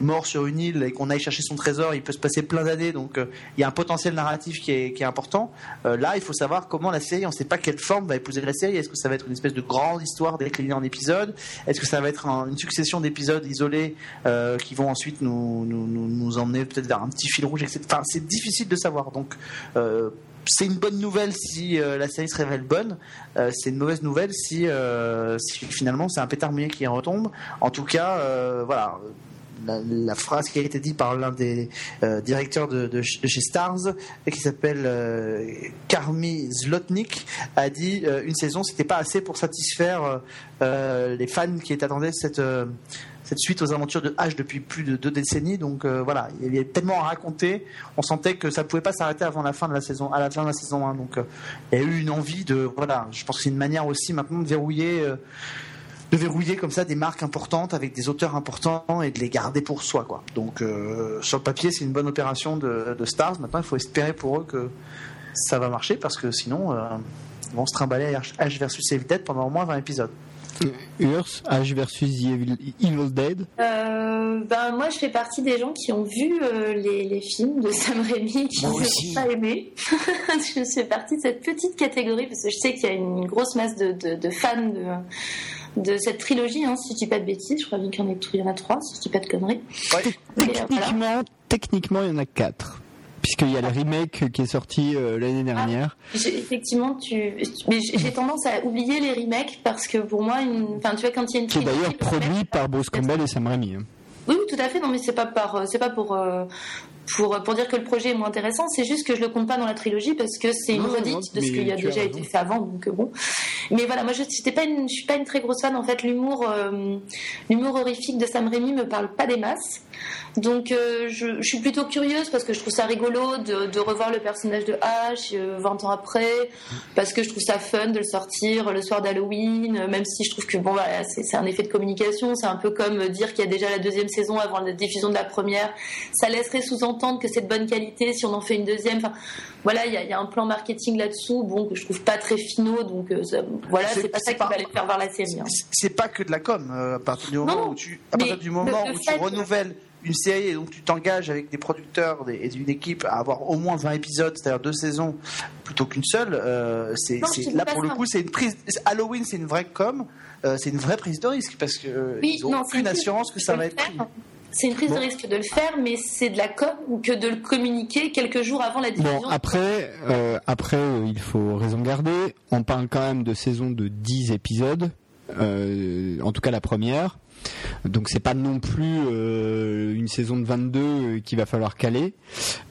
mort sur une île et qu'on aille chercher son trésor, il peut se passer plein d'années. Donc il y a un potentiel narratif qui est, qui est important. Là, il faut savoir comment la série, on ne sait pas quelle forme va épouser la série. Est-ce que ça va être une espèce de grande histoire déclinée en épisodes? Est-ce que ça va être un- une succession d'épisodes isolés qui vont ensuite nous, nous, nous, emmener peut-être vers un petit fil rouge, etc. C'est difficile de savoir. Donc c'est une bonne nouvelle si euh, la série se révèle bonne. Euh, c'est une mauvaise nouvelle si, euh, finalement c'est un pétard mouillé qui retombe. En tout cas, euh, voilà. La, phrase qui a été dite par l'un des euh, directeurs de, de ch- de chez Stars, qui s'appelle euh, Karmi Zlotnik, a dit euh, une saison, c'était pas assez pour satisfaire euh, les fans qui attendaient cette suite aux aventures de H depuis plus de deux décennies. Donc voilà, il y avait tellement à raconter. On sentait que ça pouvait pas s'arrêter avant la fin de la saison, à la fin de la saison 1. Donc il y a eu une envie de voilà. Je pense que c'est une manière aussi maintenant de verrouiller. De verrouiller comme ça des marques importantes avec des auteurs importants et de les garder pour soi quoi. Donc euh, sur le papier c'est une bonne opération de, de Stars. Maintenant il faut espérer pour eux que ça va marcher parce que sinon euh, ils vont se trimballer à H versus Evil Dead pendant au moins 20 épisodes. Urs, H versus The Evil, Evil Dead. Euh, ben, moi, je fais partie des gens qui ont vu euh, les, les films de Sam Raimi qui sont pas aimés. <laughs> je fais partie de cette petite catégorie parce que je sais qu'il y a une grosse masse de, de, de fans de, de cette trilogie, hein, si je dis pas de bêtises. Je crois bien qu'il y en a, il y en a trois, si je dis pas de conneries. Mais, euh, voilà. Techniquement, techniquement, il y en a quatre. Puisqu'il y a le remake qui est sorti euh, l'année dernière. J'ai- Effectivement, tu, j'ai tendance à oublier les remakes parce que pour moi, une, enfin, tu vois, quand il y a une qui est d'ailleurs le produit par Bruce Campbell et Sam Raimi. hein. Oui, oui, tout à fait. Non, mais c'est pas par, euh, c'est pas pour, euh, pour, pour dire que le projet est moins intéressant. C'est juste que je le compte pas dans la trilogie parce que c'est une redite de ce qui a déjà raison. été fait avant. Donc euh, bon. Mais voilà, moi, je j'étais pas une, je suis pas une très grosse fan. En fait, l'humour, euh, l'humour horrifique de Sam Raimi me parle pas des masses. Donc, euh, je, je suis plutôt curieuse parce que je trouve ça rigolo de, de revoir le personnage de Ash euh, 20 ans après, parce que je trouve ça fun de le sortir le soir d'Halloween, même si je trouve que bon, voilà, c'est un effet de communication. C'est un peu comme dire qu'il y a déjà la deuxième saison avant la diffusion de la première. Ça laisserait sous-entendre que c'est de bonne qualité si on en fait une deuxième. Enfin, voilà, il y, a- il y a un plan marketing là-dessous, bon, que je trouve pas très finaux. Donc, euh, voilà, C'est- pas ça qui pas- va les faire voir la série. hein. c'est pas que de la com euh, à partir du moment Non, où tu à partir mais du moment le- le où tu fait- renouvelles une série et donc tu t'engages avec des producteurs des- et une équipe à avoir au moins 20 épisodes c'est-à-dire deux saisons plutôt qu'une seule euh, c'est là pour le ça. coup c'est une prise Halloween c'est une vraie com euh, c'est une vraie prise de risque parce que euh, Oui, ils ont non, c'est aucune assurance que ça va être pris C'est une prise Bon. de risque de le faire, mais c'est de la com que de le communiquer quelques jours avant la diffusion. Bon, après, euh, après euh, il faut raison garder. On parle quand même de saison de 10 épisodes, euh, en tout cas la première. Donc c'est pas non plus euh, une saison de 22 euh, qu'il va falloir caler.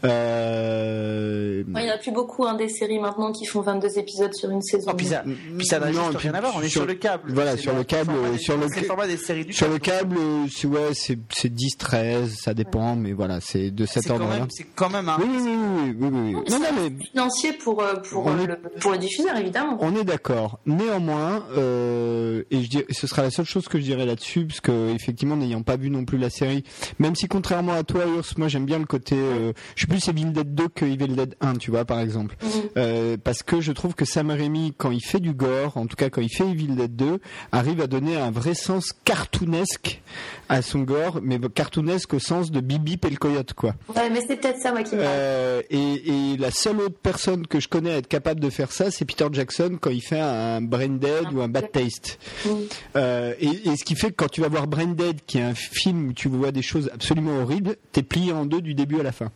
Euh, Ouais, il n'y en a plus beaucoup hein, des séries maintenant qui font 22 épisodes sur une saison. puis ça, puis ça n'a rien à voir on est sur, le câble Voilà, sur le le câble, des- sur le c'est le format des séries du sur le câble. c'est ouais, c'est c'est 10 13, ça dépend mais voilà, c'est de cet c'est quand ordre-là. c'est quand même un Oui oui oui oui, oui. Non non mais financier pour, pour, euh, est- le, pour le diffuseur, évidemment. On est d'accord. Néanmoins, euh, et je dirais, ce sera la seule chose que je dirais là-dessus, parce que effectivement, n'ayant pas vu non plus la série, même si contrairement à toi, Urs, moi j'aime bien le côté, euh, je suis plus Evil Dead 2 que Evil Dead 1, tu vois, par exemple, Mhm. Euh, parce que je trouve que Sam Raimi, quand il fait du gore, en tout cas quand il fait Evil Dead 2, arrive à donner un vrai sens cartoonesque à son gore, mais cartoonesque au sens de Bibi et le coyote, quoi. Ouais, mais c'est peut-être ça, moi, qui me. Euh, et, et la seule autre personne que je connais à être capable de faire ça, c'est Peter Jackson quand il fait un Brain Dead ou un Bad Taste. Euh, et, et ce qui fait que quand tu vas voir Brain Dead, qui est un film où tu vois des choses absolument horribles, t'es plié en deux du début à la fin.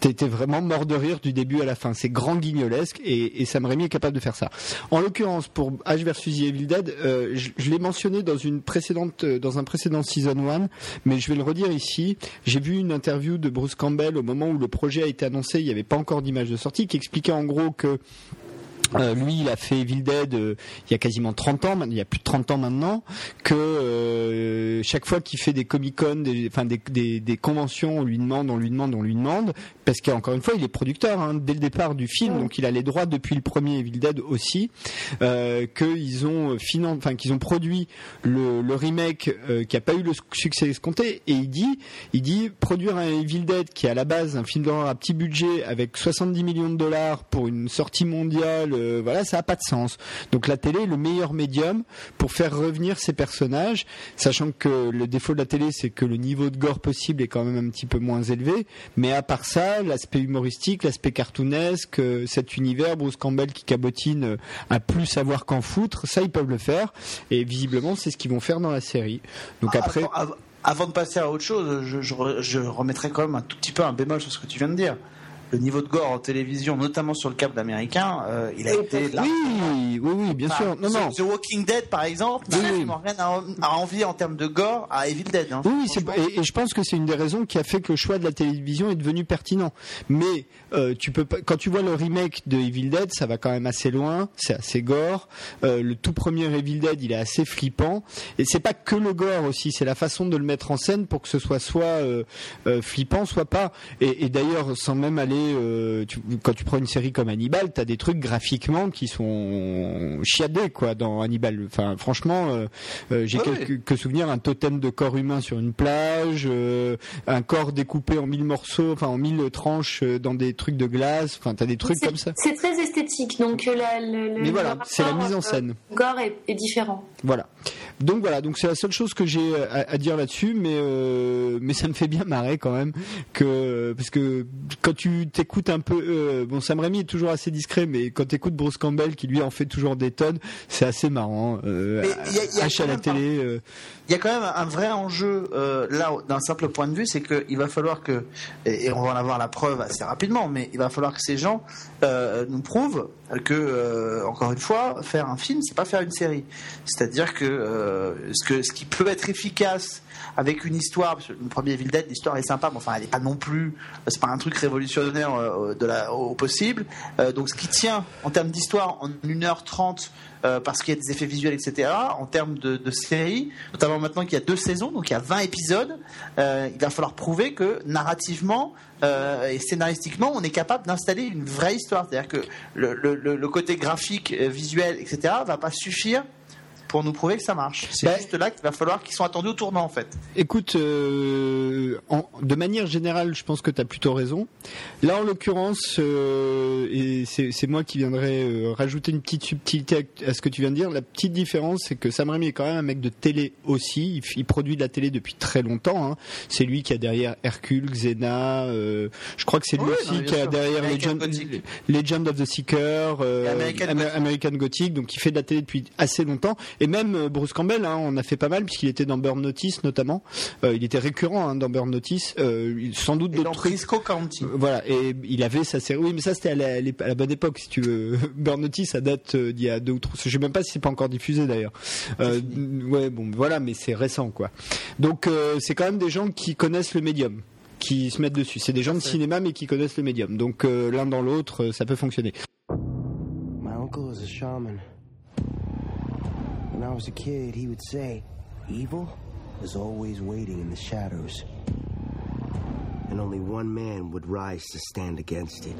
T'es vraiment mort de rire du début à la fin. C'est grand guignolesque et, et Sam Raimi est capable de faire ça. En l'occurrence, pour H versus Evil Dead, euh, je, je l'ai mentionné dans une précédente, euh, dans un précédent season 1, mais je vais le redire ici. J'ai vu une interview de Bruce Campbell au moment où le projet a été annoncé. Il n'y avait pas encore d'image de sortie, qui expliquait en gros que euh, lui, il a fait Evil Dead euh, il y a quasiment 30 ans, il y a plus de 30 ans maintenant, que euh, chaque fois qu'il fait des Comic-Con, des, enfin des, des, des conventions, on lui demande, on lui demande, on lui demande, parce qu'encore une fois, il est producteur hein, dès le départ du film, donc il a les droits depuis le premier Evil Dead aussi, qu'ils ont finan- enfin qu'ils ont produit le, le remake qui a pas eu le succès escompté, et il dit, il dit produire un Evil Dead qui est à la base un film d'horreur à petit budget avec 70 millions de dollars pour une sortie mondiale, euh, voilà, ça a pas de sens. Donc la télé est le meilleur médium pour faire revenir ces personnages, sachant que le défaut de la télé, c'est que le niveau de gore possible est quand même un petit peu moins élevé. Mais à part ça, l'aspect humoristique, l'aspect cartoonesque, euh, cet univers, Bruce Campbell qui cabotine euh, à plus savoir qu'en foutre, ça ils peuvent le faire. Et visiblement, c'est ce qu'ils vont faire dans la série. Donc après. Avant, av- avant de passer à autre chose, je, je remettrai quand même un tout petit peu un bémol sur ce que tu viens de dire. Le niveau de gore en télévision, notamment sur le câble américain, euh, il a été là. Oui, oui, oui, bien sûr. Non, non. The Walking Dead, par exemple, n'a Oui, oui. absolument rien à, à envier en termes de gore à Evil Dead. hein. Oui, oui, et, et je pense que c'est une des raisons qui a fait que le choix de la télévision est devenu pertinent. Mais euh, tu peux pas, quand tu vois le remake de Evil Dead, ça va quand même assez loin, c'est assez gore. Euh, le tout premier Evil Dead, il est assez flippant. Et c'est pas que le gore aussi, c'est la façon de le mettre en scène pour que ce soit soit flippant, soit pas. Et, et d'ailleurs, sans même aller, euh, tu- quand tu prends une série comme Hannibal, t'as des trucs graphiquement qui sont chiadés quoi dans Hannibal. Enfin, franchement, euh, euh, j'ai Ouais, quelques que souvenir un totem de corps humain sur une plage, euh, un corps découpé en mille morceaux, enfin en mille tranches euh, dans des trucs de glace. Enfin, t'as des trucs comme ça. C'est très esthétique, donc la, le, le- Mais voilà, le c'est la mise en scène. Gore est, est différent. Voilà. Donc voilà, donc c'est la seule chose que j'ai à, à dire là-dessus, mais euh, mais ça me fait bien marrer quand même que parce que quand tu t'écoutes un peu, euh, bon Sam Raimi est toujours assez discret, mais quand t'écoutes Bruce Campbell qui lui en fait toujours des tonnes, c'est assez marrant. Euh, à quand la même télé. euh, Il y a quand même un vrai enjeu euh, là d'un simple point de vue, c'est qu'il va falloir que, et, et on va en avoir la preuve assez rapidement, mais il va falloir que ces gens euh, nous prouvent que, euh, encore une fois, faire un film, c'est pas faire une série. C'est-à-dire que, euh, ce que ce qui peut être efficace avec une histoire, parce que le premier Evil Dead, l'histoire est sympa, mais enfin elle n'est pas non plus, c'est pas un truc révolutionnaire euh, la, au possible. Euh, donc ce qui tient en termes d'histoire en 1h30 euh, parce qu'il y a des effets visuels, etc. En termes de, série, notamment maintenant qu'il y a deux saisons, donc il y a 20 épisodes, euh, il va falloir prouver que narrativement euh, et scénaristiquement, on est capable d'installer une vraie histoire. C'est-à-dire que le, le- côté graphique, euh, visuel, etc. va pas suffire pour nous prouver que ça marche. C'est juste là qu'il va falloir qu'ils sont attendus au tournant, en fait. Écoute, euh, en- de manière générale, je pense que tu as plutôt raison. Là, en l'occurrence, euh, et c'est c'est moi qui viendrai euh, rajouter une petite subtilité à, à ce que tu viens de dire. La petite différence, c'est que Sam Raimi est quand même un mec de télé aussi. Il, il produit de la télé depuis très longtemps. hein. C'est lui qui a derrière Hercule, Xena. euh, je crois que c'est lui Oui, aussi non, qui a sûr. derrière Legend. Legend of the Seeker, euh, American Gothic. American Gothic. Donc, il fait de la télé depuis assez longtemps. Et même euh, Bruce Campbell, hein, on a fait pas mal puisqu'il était dans Burn Notice notamment. Euh, il était récurrent hein, dans Burn Notice. Euh, il- sans doute Et dans d'autres trucs. Frisco County. Euh, Voilà, et il avait sa série. Oui, mais ça c'était à la, à la bonne époque, si tu veux. <laughs> Burn Notice, ça date euh, d'il y a deux ou trois. Je sais même pas si c'est pas encore diffusé d'ailleurs. Euh, ouais, bon, voilà, mais c'est récent, quoi. Donc euh, c'est quand même des gens qui connaissent le médium, qui se mettent dessus. C'est des gens de cinéma, mais qui connaissent le médium. Donc euh, l'un dans l'autre, euh, ça peut fonctionner. My uncle is a shaman. When I was a kid, he would say, Evil is always waiting in the shadows. And only one man would rise to stand against it.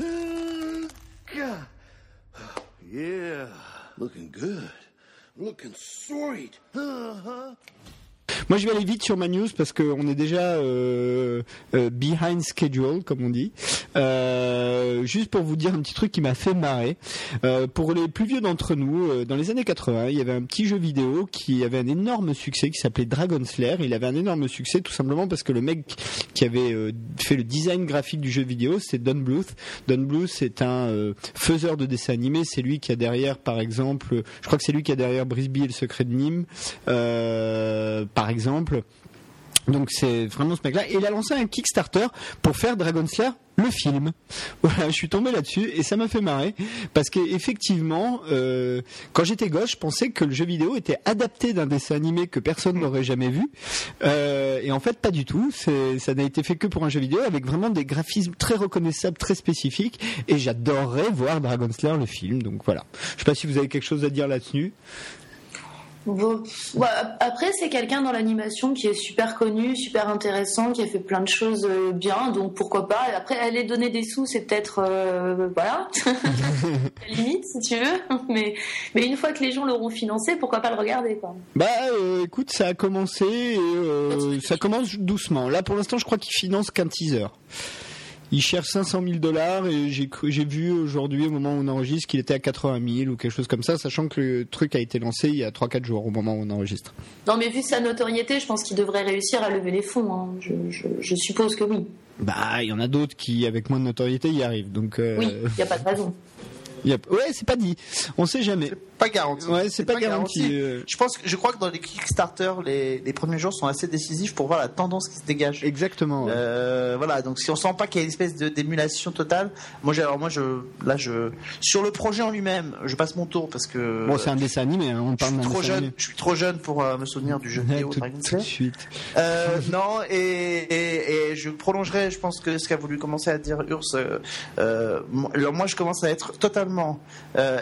<sighs> Yeah, looking good. Looking sweet. Uh-huh. Moi, je vais aller vite sur ma news parce qu'on est déjà euh, euh, behind schedule, comme on dit. Euh, juste pour vous dire un petit truc qui m'a fait marrer. Euh, pour les plus vieux d'entre nous, euh, dans les années 80, il y avait un petit jeu vidéo qui avait un énorme succès qui s'appelait Dragon Slayer. Il avait un énorme succès tout simplement parce que le mec qui avait fait le design graphique du jeu vidéo, c'est Don Bluth. Don Bluth, c'est un faiseur de dessins animés. C'est lui qui a derrière, par exemple, je crois que c'est lui qui a derrière Brisby et le secret de Nîmes, par exemple. Donc c'est vraiment ce mec-là. Et il a lancé un Kickstarter pour faire Dragon Slayer le film. <laughs> Voilà, je suis tombé là-dessus et ça m'a fait marrer parce qu'effectivement, euh, quand j'étais gauche, je pensais que le jeu vidéo était adapté d'un dessin animé que personne n'aurait jamais vu. Euh, et en fait, pas du tout. Ça n'a été fait que pour un jeu vidéo avec vraiment des graphismes très reconnaissables, très spécifiques. Et j'adorerais voir Dragon Slayer le film. Donc voilà. Je sais pas si vous avez quelque chose à dire là-dessus. Bon, après, c'est quelqu'un dans l'animation qui est super connu, super intéressant, qui a fait plein de choses euh, bien, donc pourquoi pas. Après, aller donner des sous, c'est peut-être. euh, voilà. <laughs> la limite, si tu veux. Mais, mais une fois que les gens l'auront financé, pourquoi pas le regarder, quoi. Bah euh, écoute, ça a commencé et euh, ça commence doucement. Là pour l'instant, je crois qu'il finance qu'un teaser. Il cherche 500 000 dollars et j'ai cru- j'ai vu aujourd'hui au moment où on enregistre qu'il était à 80 000 ou quelque chose comme ça, sachant que le truc a été lancé il y a 3-4 jours au moment où on enregistre. Non, mais vu sa notoriété, je pense qu'il devrait réussir à lever les fonds. hein. Je, je- je suppose que oui. Bah il y en a d'autres qui avec moins de notoriété y arrivent. Donc euh, Oui, il n'y a pas de raison. <laughs> a- ouais c'est pas dit. On sait jamais. Pas garanti. Ouais c'est pas, garanti. euh. Je pense, que- je crois que dans les Kickstarter, les, les premiers jours sont assez décisifs pour voir la tendance qui se dégage. Exactement. ouais. Euh, voilà, donc si on sent pas qu'il y a une espèce de- d'émulation totale, moi, j'ai- alors moi, je, là, je, sur le projet en lui-même, je passe mon tour parce que Bon c'est un dessin animé, hein, on je parle suis d'un trop jeune, animé. je suis trop jeune pour euh, me souvenir du jeu vidéo tout, de suite. <laughs> Non, et, et, et je prolongerai, je pense que ce qu'a voulu commencer à dire Urs. moi- alors moi, je commence à être totalement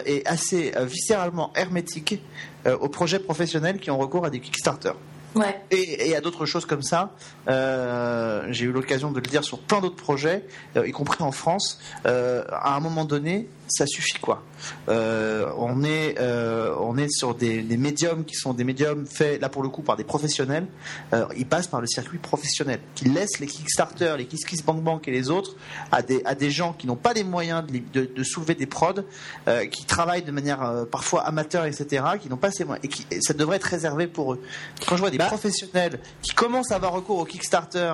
et assez euh, viscéralement hermétique euh, aux projets professionnels qui ont recours à des Kickstarter. Ouais. Et, et à d'autres choses comme ça. Euh, J'ai eu l'occasion de le dire sur plein d'autres projets, euh, y compris en France. Euh, à un moment donné, ça suffit quoi. Euh, on est euh, on est sur des, des médiums qui sont des médiums faits là pour le coup par des professionnels. Euh, ils passent par le circuit professionnel, qui laissent les Kickstarter, les Kiss Kiss Bank Bank et les autres à des à des gens qui n'ont pas les moyens de, les- de, de soulever des prods, qui travaillent de manière parfois amateur, etc., qui n'ont pas ces moyens et qui et ça devrait être réservé pour eux. Quand je vois des professionnels qui commencent à avoir recours au Kickstarter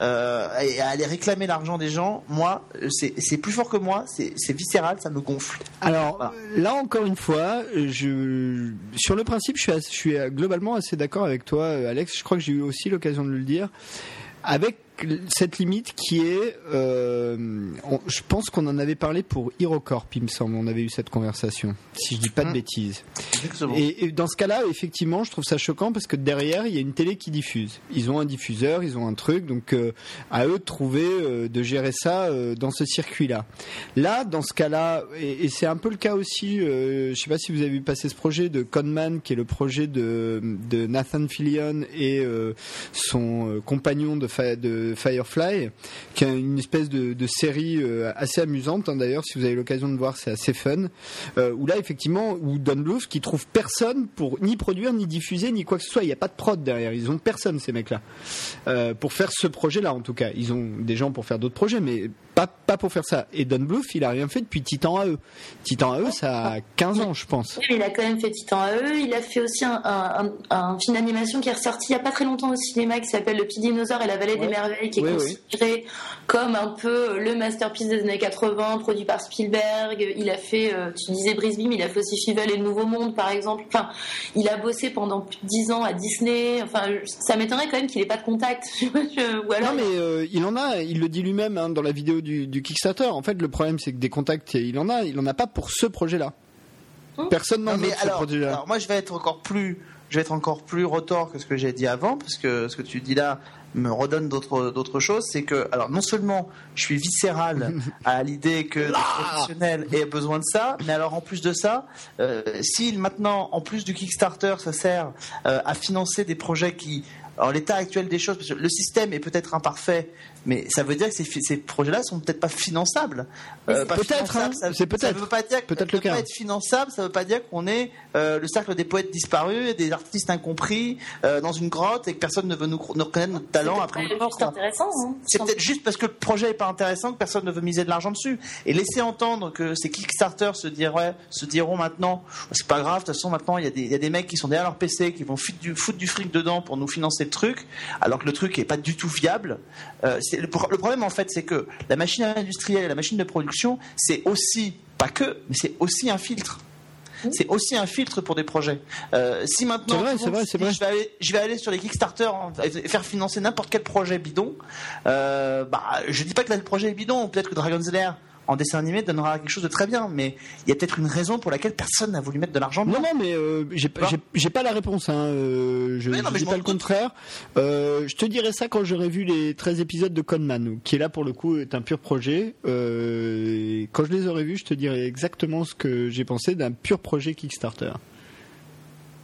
euh, et à aller réclamer l'argent des gens, moi, c'est plus fort que moi, c'est viscéral, ça me gonfle. Alors là encore une fois, je sur le principe, je suis, assez- je suis globalement assez d'accord avec toi, euh, Alex. Je crois que j'ai eu aussi l'occasion de le dire. Avec cette limite qui est, euh, on- je pense qu'on en avait parlé pour HeroCorp, il me semble, on avait eu cette conversation, si je dis pas de bêtises. Et, et dans ce cas-là, effectivement, je trouve ça choquant parce que derrière, il y a une télé qui diffuse. Ils ont un diffuseur, ils ont un truc, donc euh, à eux de trouver, euh, de gérer ça dans ce circuit-là. Là, dans ce cas-là, et, et c'est un peu le cas aussi, je sais pas si vous avez vu passer ce projet de Conman, qui est le projet de, de Nathan Fillion et son compagnon de, de Firefly, qui est une espèce de, de série euh, assez amusante. hein, D'ailleurs, si vous avez l'occasion de voir, c'est assez fun. Euh, où là, effectivement, où Don Bluth qui trouve personne pour ni produire, ni diffuser, ni quoi que ce soit. Il n'y a pas de prod derrière. Ils ont personne ces mecs-là euh, pour faire ce projet-là. En tout cas, ils ont des gens pour faire d'autres projets, mais pas pas pour faire ça. Et Don Bluth, il a rien fait depuis Titan AE. Titan AE, ça a 15 ans, je pense. Il a quand même fait Titan AE. Il a fait aussi un, un, un- un film d'animation qui est ressorti il n'y a pas très longtemps au cinéma qui s'appelle Le Petit Dinosaure et la Vallée des Merveilles, qui est Oui, oui. considéré comme un peu le masterpiece des années 80, produit par Spielberg. Il a fait, euh, tu disais Brisby, mais il a fait aussi Fievel et le Nouveau Monde, par exemple. Enfin, il a bossé pendant plus de 10 ans à Disney. Enfin, ça m'étonnerait quand même qu'il n'ait pas de contact. <laughs> Ou alors, Non, mais euh, il en a, il le dit lui-même hein, dans la vidéo du, du Kickstarter. En fait, le problème, c'est que des contacts, il en a, il en a pas pour ce projet-là. Personne n'en veut ce alors, projet-là. alors moi je vais être encore plus je vais être encore plus retors que ce que j'ai dit avant parce que ce que tu dis là me redonne d'autres choses c'est que alors non seulement je suis viscéral <laughs> à l'idée que les professionnels aient besoin de ça mais alors en plus de ça euh, si maintenant en plus du Kickstarter ça sert euh, à financer des projets qui alors l'état actuel des choses, parce que le système est peut-être imparfait, mais ça veut dire que ces, projets-là sont peut-être pas finançables. Euh, Peut-être, hein, ça- c'est Ça peut-être. veut pas dire Peut-être ça le cas. être finançable, ça veut pas dire qu'on est euh, le cercle des poètes disparus, des artistes incompris euh, dans une grotte et que personne ne veut nous, nous reconnaître notre talent après c'est intéressant. hein. C'est peut-être juste parce que le projet est pas intéressant que personne ne veut miser de l'argent dessus. Et laisser entendre que ces Kickstarter se, diraient, se diront maintenant, c'est pas grave, de toute façon maintenant il y, a des- il y a des mecs qui sont derrière leur PC qui vont foutre du, foutre du fric dedans pour nous financer le truc, alors que le truc est pas du tout viable. Euh, c'est- le, pro- le problème en fait c'est que la machine industrielle et la machine de production, c'est aussi, pas que, mais c'est aussi un filtre. C'est aussi un filtre pour des projets. Euh, si maintenant vrai, monde vrai, dit. Je, vais aller, je vais aller sur les Kickstarter et faire financer n'importe quel projet bidon, euh, bah, je dis pas que le projet est bidon, peut-être que Dragon's Lair en dessin animé donnera quelque chose de très bien, mais il y a peut-être une raison pour laquelle personne n'a voulu mettre de l'argent. Non, non, mais euh, j'ai pas, j'ai- j'ai pas la réponse. Hein. euh, je Mais non, mais je pas le contraire. Euh, je te dirai ça quand j'aurai vu les 13 épisodes de Conman, qui est là pour le coup est un pur projet. Euh, quand je les aurai vus, je te dirai exactement ce que j'ai pensé d'un pur projet Kickstarter.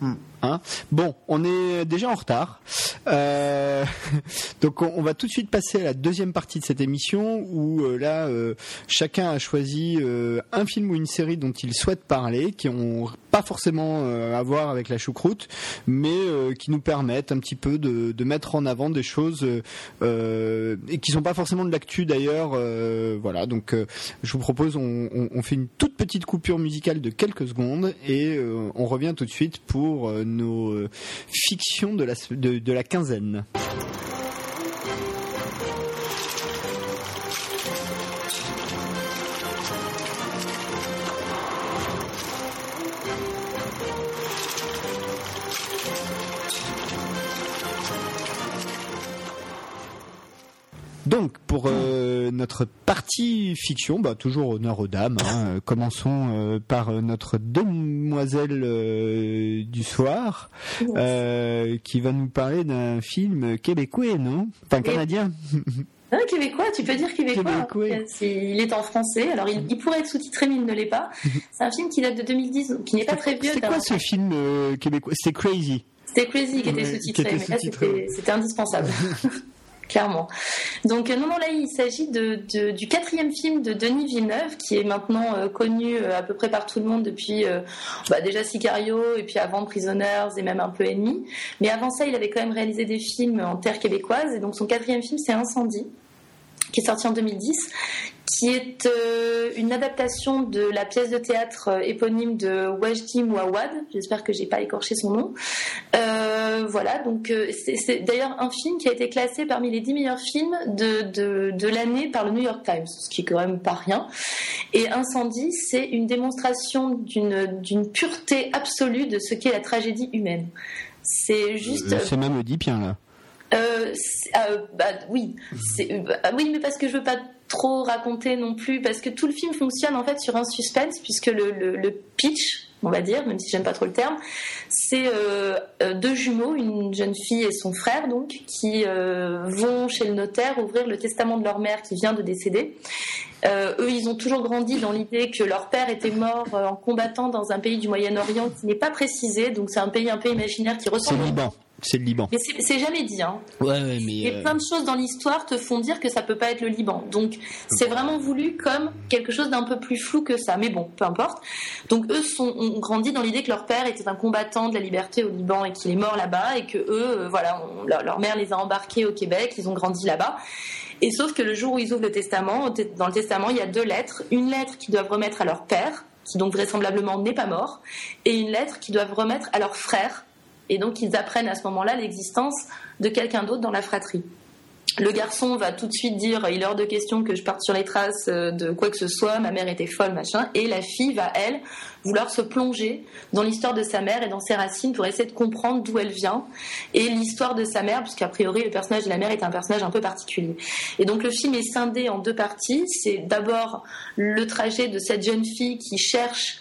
Hmm. Hein bon, on est déjà en retard. Euh, <laughs> donc on, va tout de suite passer à la deuxième partie de cette émission où euh, là euh, chacun a choisi euh, un film ou une série dont il souhaite parler, qui ont pas forcément à voir avec la choucroute, mais qui nous permettent un petit peu de, mettre en avant des choses et qui sont pas forcément de l'actu d'ailleurs. voilà, donc je vous propose, on, on- fait une toute petite coupure musicale de quelques secondes et on revient tout de suite pour nos euh, fictions de la, de, de la quinzaine. Donc, pour euh, notre partie fiction, bah, toujours honneur aux dames. hein, euh, commençons euh, par notre demoiselle euh, du soir, qui va nous parler d'un film québécois, non? Enfin, canadien. Ah, québécois, tu peux dire québécois. Québécois. hein. C'est- Il est en français, alors il, il pourrait être sous-titré, mais il ne l'est pas. <laughs> C'est un film qui date de 2010, donc qui n'est pas très vieux. C'est quoi ce film québécois? C'était Crazy. C'était Crazy qui était sous-titré, mais là c'était indispensable. <laughs> clairement. Donc non, non, là il s'agit de- du quatrième film de Denis Villeneuve, qui est maintenant euh, connu euh, à peu près par tout le monde depuis euh, bah, déjà Sicario et puis avant Prisoners et même un peu Ennemi. Mais avant ça, il avait quand même réalisé des films en terre québécoise et donc son quatrième film c'est Incendie qui est sorti en 2010, qui est euh, une adaptation de la pièce de théâtre euh, éponyme de Wajdi Mouawad. J'espère que j'ai pas écorché son nom. Euh, voilà, donc c'est d'ailleurs un film qui a été classé parmi les 10 meilleurs films de, de, de l'année par le New York Times, ce qui est quand même pas rien. Et Incendie, c'est une démonstration d'une pureté absolue de ce qu'est la tragédie humaine. C'est juste. C'est même Oedipien là. Euh, euh, bah, oui, bah, oui, mais parce que je veux pas trop raconter non plus, parce que tout le film fonctionne en fait sur un suspense, puisque le, le- le pitch, on va dire, même si j'aime pas trop le terme, c'est euh, euh, deux jumeaux, une jeune fille et son frère, donc, qui euh, vont chez le notaire ouvrir le testament de leur mère qui vient de décéder. Euh, eux, ils ont toujours grandi dans l'idée que leur père était mort en combattant dans un pays du Moyen-Orient qui n'est pas précisé, donc c'est un pays un peu imaginaire qui C'est ressemble. le au- Liban. C'est le Liban. Mais c'est jamais dit, hein. Ouais, ouais, mais. Et euh, plein de choses dans l'histoire te font dire que ça peut pas être le Liban. Donc c'est vraiment voulu comme quelque chose d'un peu plus flou que ça. Mais bon, peu importe. Donc eux sont, ont grandi dans l'idée que leur père était un combattant de la liberté au Liban et qu'il est mort là-bas et que eux, euh, voilà, on- leur, leur mère les a embarqués au Québec, ils ont grandi là-bas. Et sauf que le jour où ils ouvrent le testament, dans le testament, il y a deux lettres. Une lettre qu'ils doivent remettre à leur père, qui donc vraisemblablement n'est pas mort, et une lettre qu'ils doivent remettre à leur frère. Et donc ils apprennent à ce moment-là l'existence de quelqu'un d'autre dans la fratrie. Le garçon va tout de suite dire il est hors de question que je parte sur les traces euh, de quoi que ce soit, ma mère était folle, machin. Et la fille va, elle, vouloir se plonger dans l'histoire de sa mère et dans ses racines pour essayer de comprendre d'où elle vient et l'histoire de sa mère, puisqu'a priori le personnage de la mère est un personnage un peu particulier. Et donc le film est scindé en deux parties. C'est d'abord le trajet de cette jeune fille qui cherche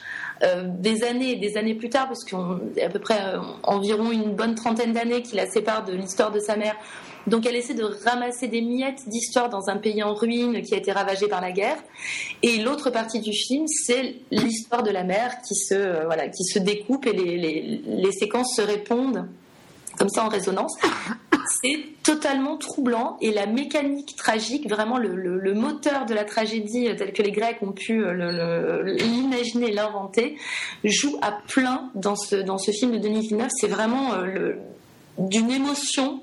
des années et des années plus tard, parce qu'on à peu près euh, environ une bonne trentaine d'années qui la séparent de l'histoire de sa mère. Donc elle essaie de ramasser des miettes d'histoire dans un pays en ruine qui a été ravagé par la guerre. Et l'autre partie du film, c'est l'histoire de la mère qui se euh, voilà, qui se découpe et les, les, les séquences se répondent comme ça en résonance. C'est totalement troublant et la mécanique tragique, vraiment le, le- le moteur de la tragédie euh, tel que les Grecs ont pu euh, l'imaginer, l'inventer, joue à plein dans ce, dans ce film de Denis Villeneuve. C'est vraiment euh, le- d'une émotion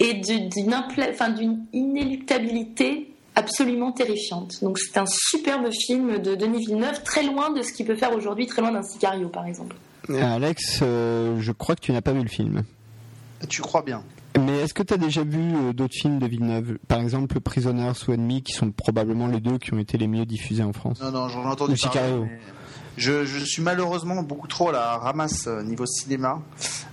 et du- d'une enfin, inéluctabilité absolument terrifiante. Donc c'est un superbe film de Denis Villeneuve, très loin de ce qu'il peut faire aujourd'hui, très loin d'un Sicario par exemple. Alex, euh, je crois que tu n'as pas vu le film. Tu crois bien. Mais est-ce que tu as déjà vu euh, d'autres films de Villeneuve? Par exemple, Prisoners ou Enemy, qui sont probablement les deux qui ont été les mieux diffusés en France. Non, non, j'en ai entendu Ou Sicario. mais Je, suis malheureusement beaucoup trop à la ramasse euh, niveau cinéma,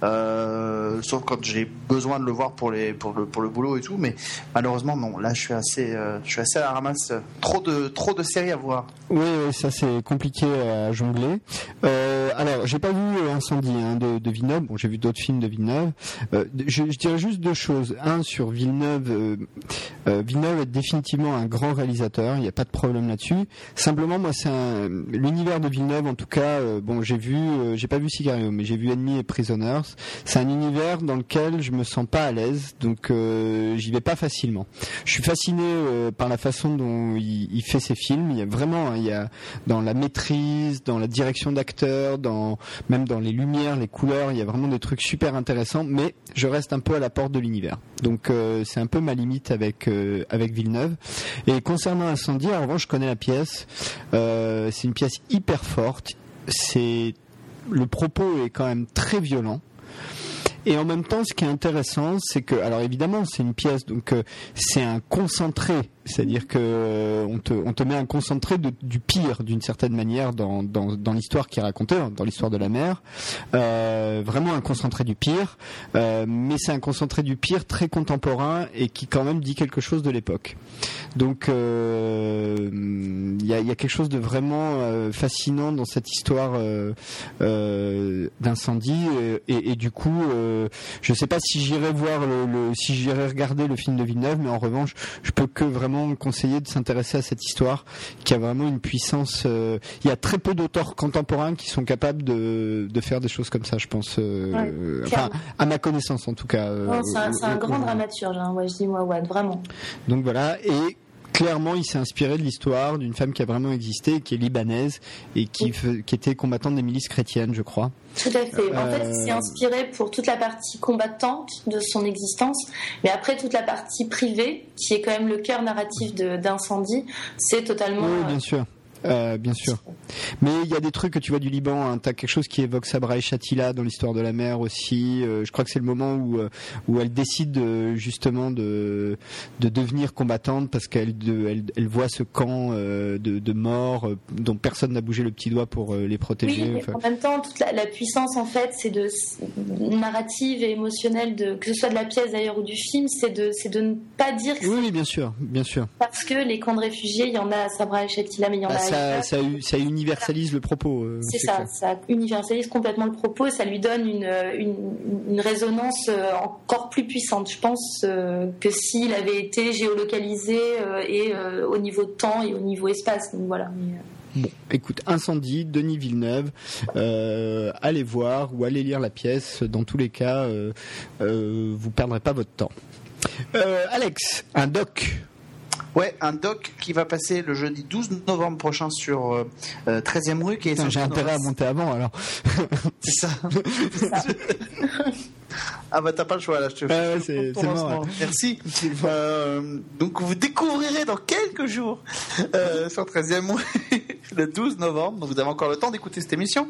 euh, sauf quand j'ai besoin de le voir pour, le, pour le boulot et tout, mais malheureusement non. Là, je suis assez, euh, je suis assez à la ramasse. Trop de, trop de séries à voir. Oui, ça c'est compliqué à jongler. Euh, alors, j'ai pas vu Incendie hein, de, Villeneuve. Bon, j'ai vu d'autres films de Villeneuve. Je, je dirais juste deux choses. Un sur Villeneuve. Villeneuve est définitivement un grand réalisateur. Il n'y a pas de problème là-dessus. Simplement, moi, c'est un- l'univers de Villeneuve. En tout cas, euh, bon, j'ai vu, euh, j'ai pas vu Sicario, mais j'ai vu Enemy et Prisoners. C'est un univers dans lequel je me sens pas à l'aise, donc euh, j'y vais pas facilement. Je suis fasciné par la façon dont il, fait ses films. Il y a vraiment, hein, il y a dans la maîtrise, dans la direction d'acteur, dans même dans les lumières, les couleurs, il y a vraiment des trucs super intéressants. Mais je reste un peu à la porte de l'univers. Donc c'est un peu ma limite avec avec Villeneuve. Et concernant Incendie, en revanche, je connais la pièce. C'est une pièce hyper forte. C'est le propos est quand même très violent. Et en même temps, ce qui est intéressant, c'est que, alors évidemment, c'est une pièce, donc euh, c'est un concentré, c'est-à-dire que euh, on, te, on te met un concentré du pire, d'une certaine manière, dans, dans, dans l'histoire qui est racontée, dans l'histoire de la mer. Euh, vraiment un concentré du pire, euh, mais c'est un concentré du pire très contemporain et qui quand même dit quelque chose de l'époque. Donc il y, a, y a quelque chose de vraiment fascinant dans cette histoire d'incendie et, du coup je sais pas si j'irai voir le- si j'irai regarder le film de Villeneuve mais en revanche je peux que vraiment vraiment conseillé de s'intéresser à cette histoire qui a vraiment une puissance. euh, Il y a très peu d'auteurs contemporains qui sont capables de, de faire des choses comme ça, je pense. euh, Ouais, enfin, à ma connaissance en tout cas. euh, c'est un, grand dramaturge, hein, ouais, je dis moi, ouais, vraiment. Donc voilà, et clairement, il s'est inspiré de l'histoire d'une femme qui a vraiment existé, qui est libanaise et qui, était combattante des milices chrétiennes, je crois. Tout à fait. En fait, Euh, il s'est inspiré pour toute la partie combattante de son existence, mais après toute la partie privée, qui est quand même le cœur narratif d'incendie, c'est totalement. Oui, bien sûr. Euh, bien sûr. Mais il y a des trucs que tu vois du Liban. Hein. T'as quelque chose qui évoque Sabra et Shatila dans l'histoire de la mer aussi. Euh, je crois que c'est le moment où euh, où elle décide justement de de devenir combattante parce qu'elle de- elle, elle voit ce camp de, de morts dont personne n'a bougé le petit doigt pour les protéger. Oui, mais Enfin, en même temps, toute la, la puissance, en fait, c'est de narrative et émotionnelle, de, que ce soit de la pièce d'ailleurs ou du film, c'est de, c'est de ne pas dire que Oui, oui, bien sûr, bien sûr. parce que les camps de réfugiés, il y en a à Sabra et Shatila, mais il y en Bah, a ça, ailleurs. ça, ça universalise le propos. euh, C'est ça, clair. ça universalise complètement le propos et ça lui donne une, une, une résonance euh, encore plus puissante. Je pense euh, que s'il avait été géolocalisé et au niveau de temps et au niveau espace. Donc voilà. Bon, écoute, Incendie, Denis Villeneuve, euh, allez voir ou allez lire la pièce. Dans tous les cas, euh, euh, vous perdrez pas votre temps. Alex, un doc. Ouais, un doc qui va passer le jeudi 12 novembre prochain sur euh, euh, 13e rue, qui est Putain, J'ai intérêt à monter avant alors. C'est ça. <laughs> ah bah t'as pas le choix là, je te ouais, fais c'est- ouais. Merci. <laughs> Euh, donc vous découvrirez dans quelques jours euh, sur 13e rue le 12 <laughs> novembre. Donc vous avez encore le temps d'écouter cette émission.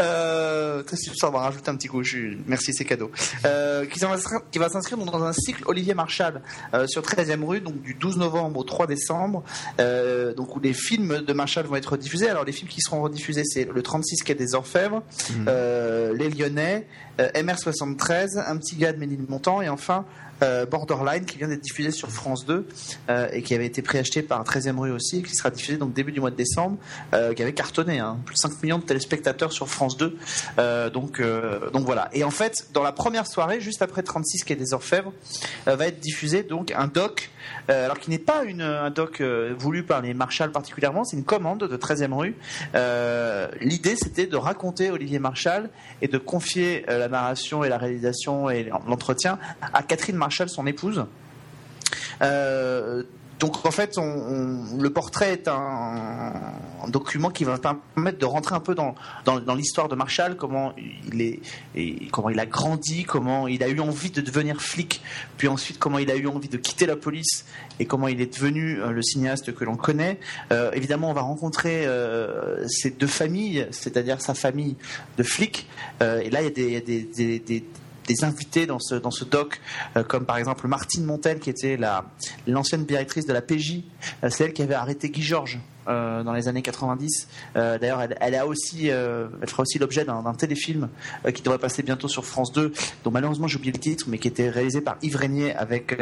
Euh, ça va rajouter un petit coup. Je. Merci, c'est cadeau. Euh, qui va s'inscrire dans un cycle Olivier Marchal euh, sur 13e rue, donc du 12 novembre au 3 décembre. Euh, donc où les films de Marchal vont être rediffusés. Alors les films qui seront rediffusés, c'est le 36 quai des Orfèvres, euh, Les Lyonnais, euh, MR73, Un petit gars de Ménilmontant et enfin euh, Borderline qui vient d'être diffusé sur France 2 euh, et qui avait été préacheté par 13e rue aussi qui sera diffusé donc début du mois de décembre euh, qui avait cartonné hein, plus de 5 millions de téléspectateurs sur France 2 Euh, donc, donc voilà. Et en fait dans la première soirée juste après 36 qui est des Orfèvres va être diffusé donc un doc alors qui n'est pas une, un doc voulu par les Marshall particulièrement c'est une commande de 13e rue. L'idée c'était de raconter Olivier Marshall et de confier la narration et la réalisation et l'entretien à Catherine Marshall, son épouse. Euh, donc en fait, on, le portrait est un, document qui va permettre de rentrer un peu dans, l'histoire de Marshall, comment il est, et comment il a grandi, comment il a eu envie de devenir flic, puis ensuite comment il a eu envie de quitter la police et comment il est devenu euh, le cinéaste que l'on connaît. Euh, évidemment, on va rencontrer euh, ces deux familles, c'est-à-dire sa famille de flics. Et là, il y a des- des invités dans ce, dans ce doc, euh, comme par exemple Martine Montel, qui était la- l'ancienne directrice de la PJ. Euh, c'est elle qui avait arrêté Guy Georges. Euh, dans les années 90. Euh, D'ailleurs, elle, elle aussi, euh, elle fera aussi l'objet d'un téléfilm qui devrait passer bientôt sur France 2, dont malheureusement j'ai oublié le titre, mais qui était réalisé par Yves Régnier avec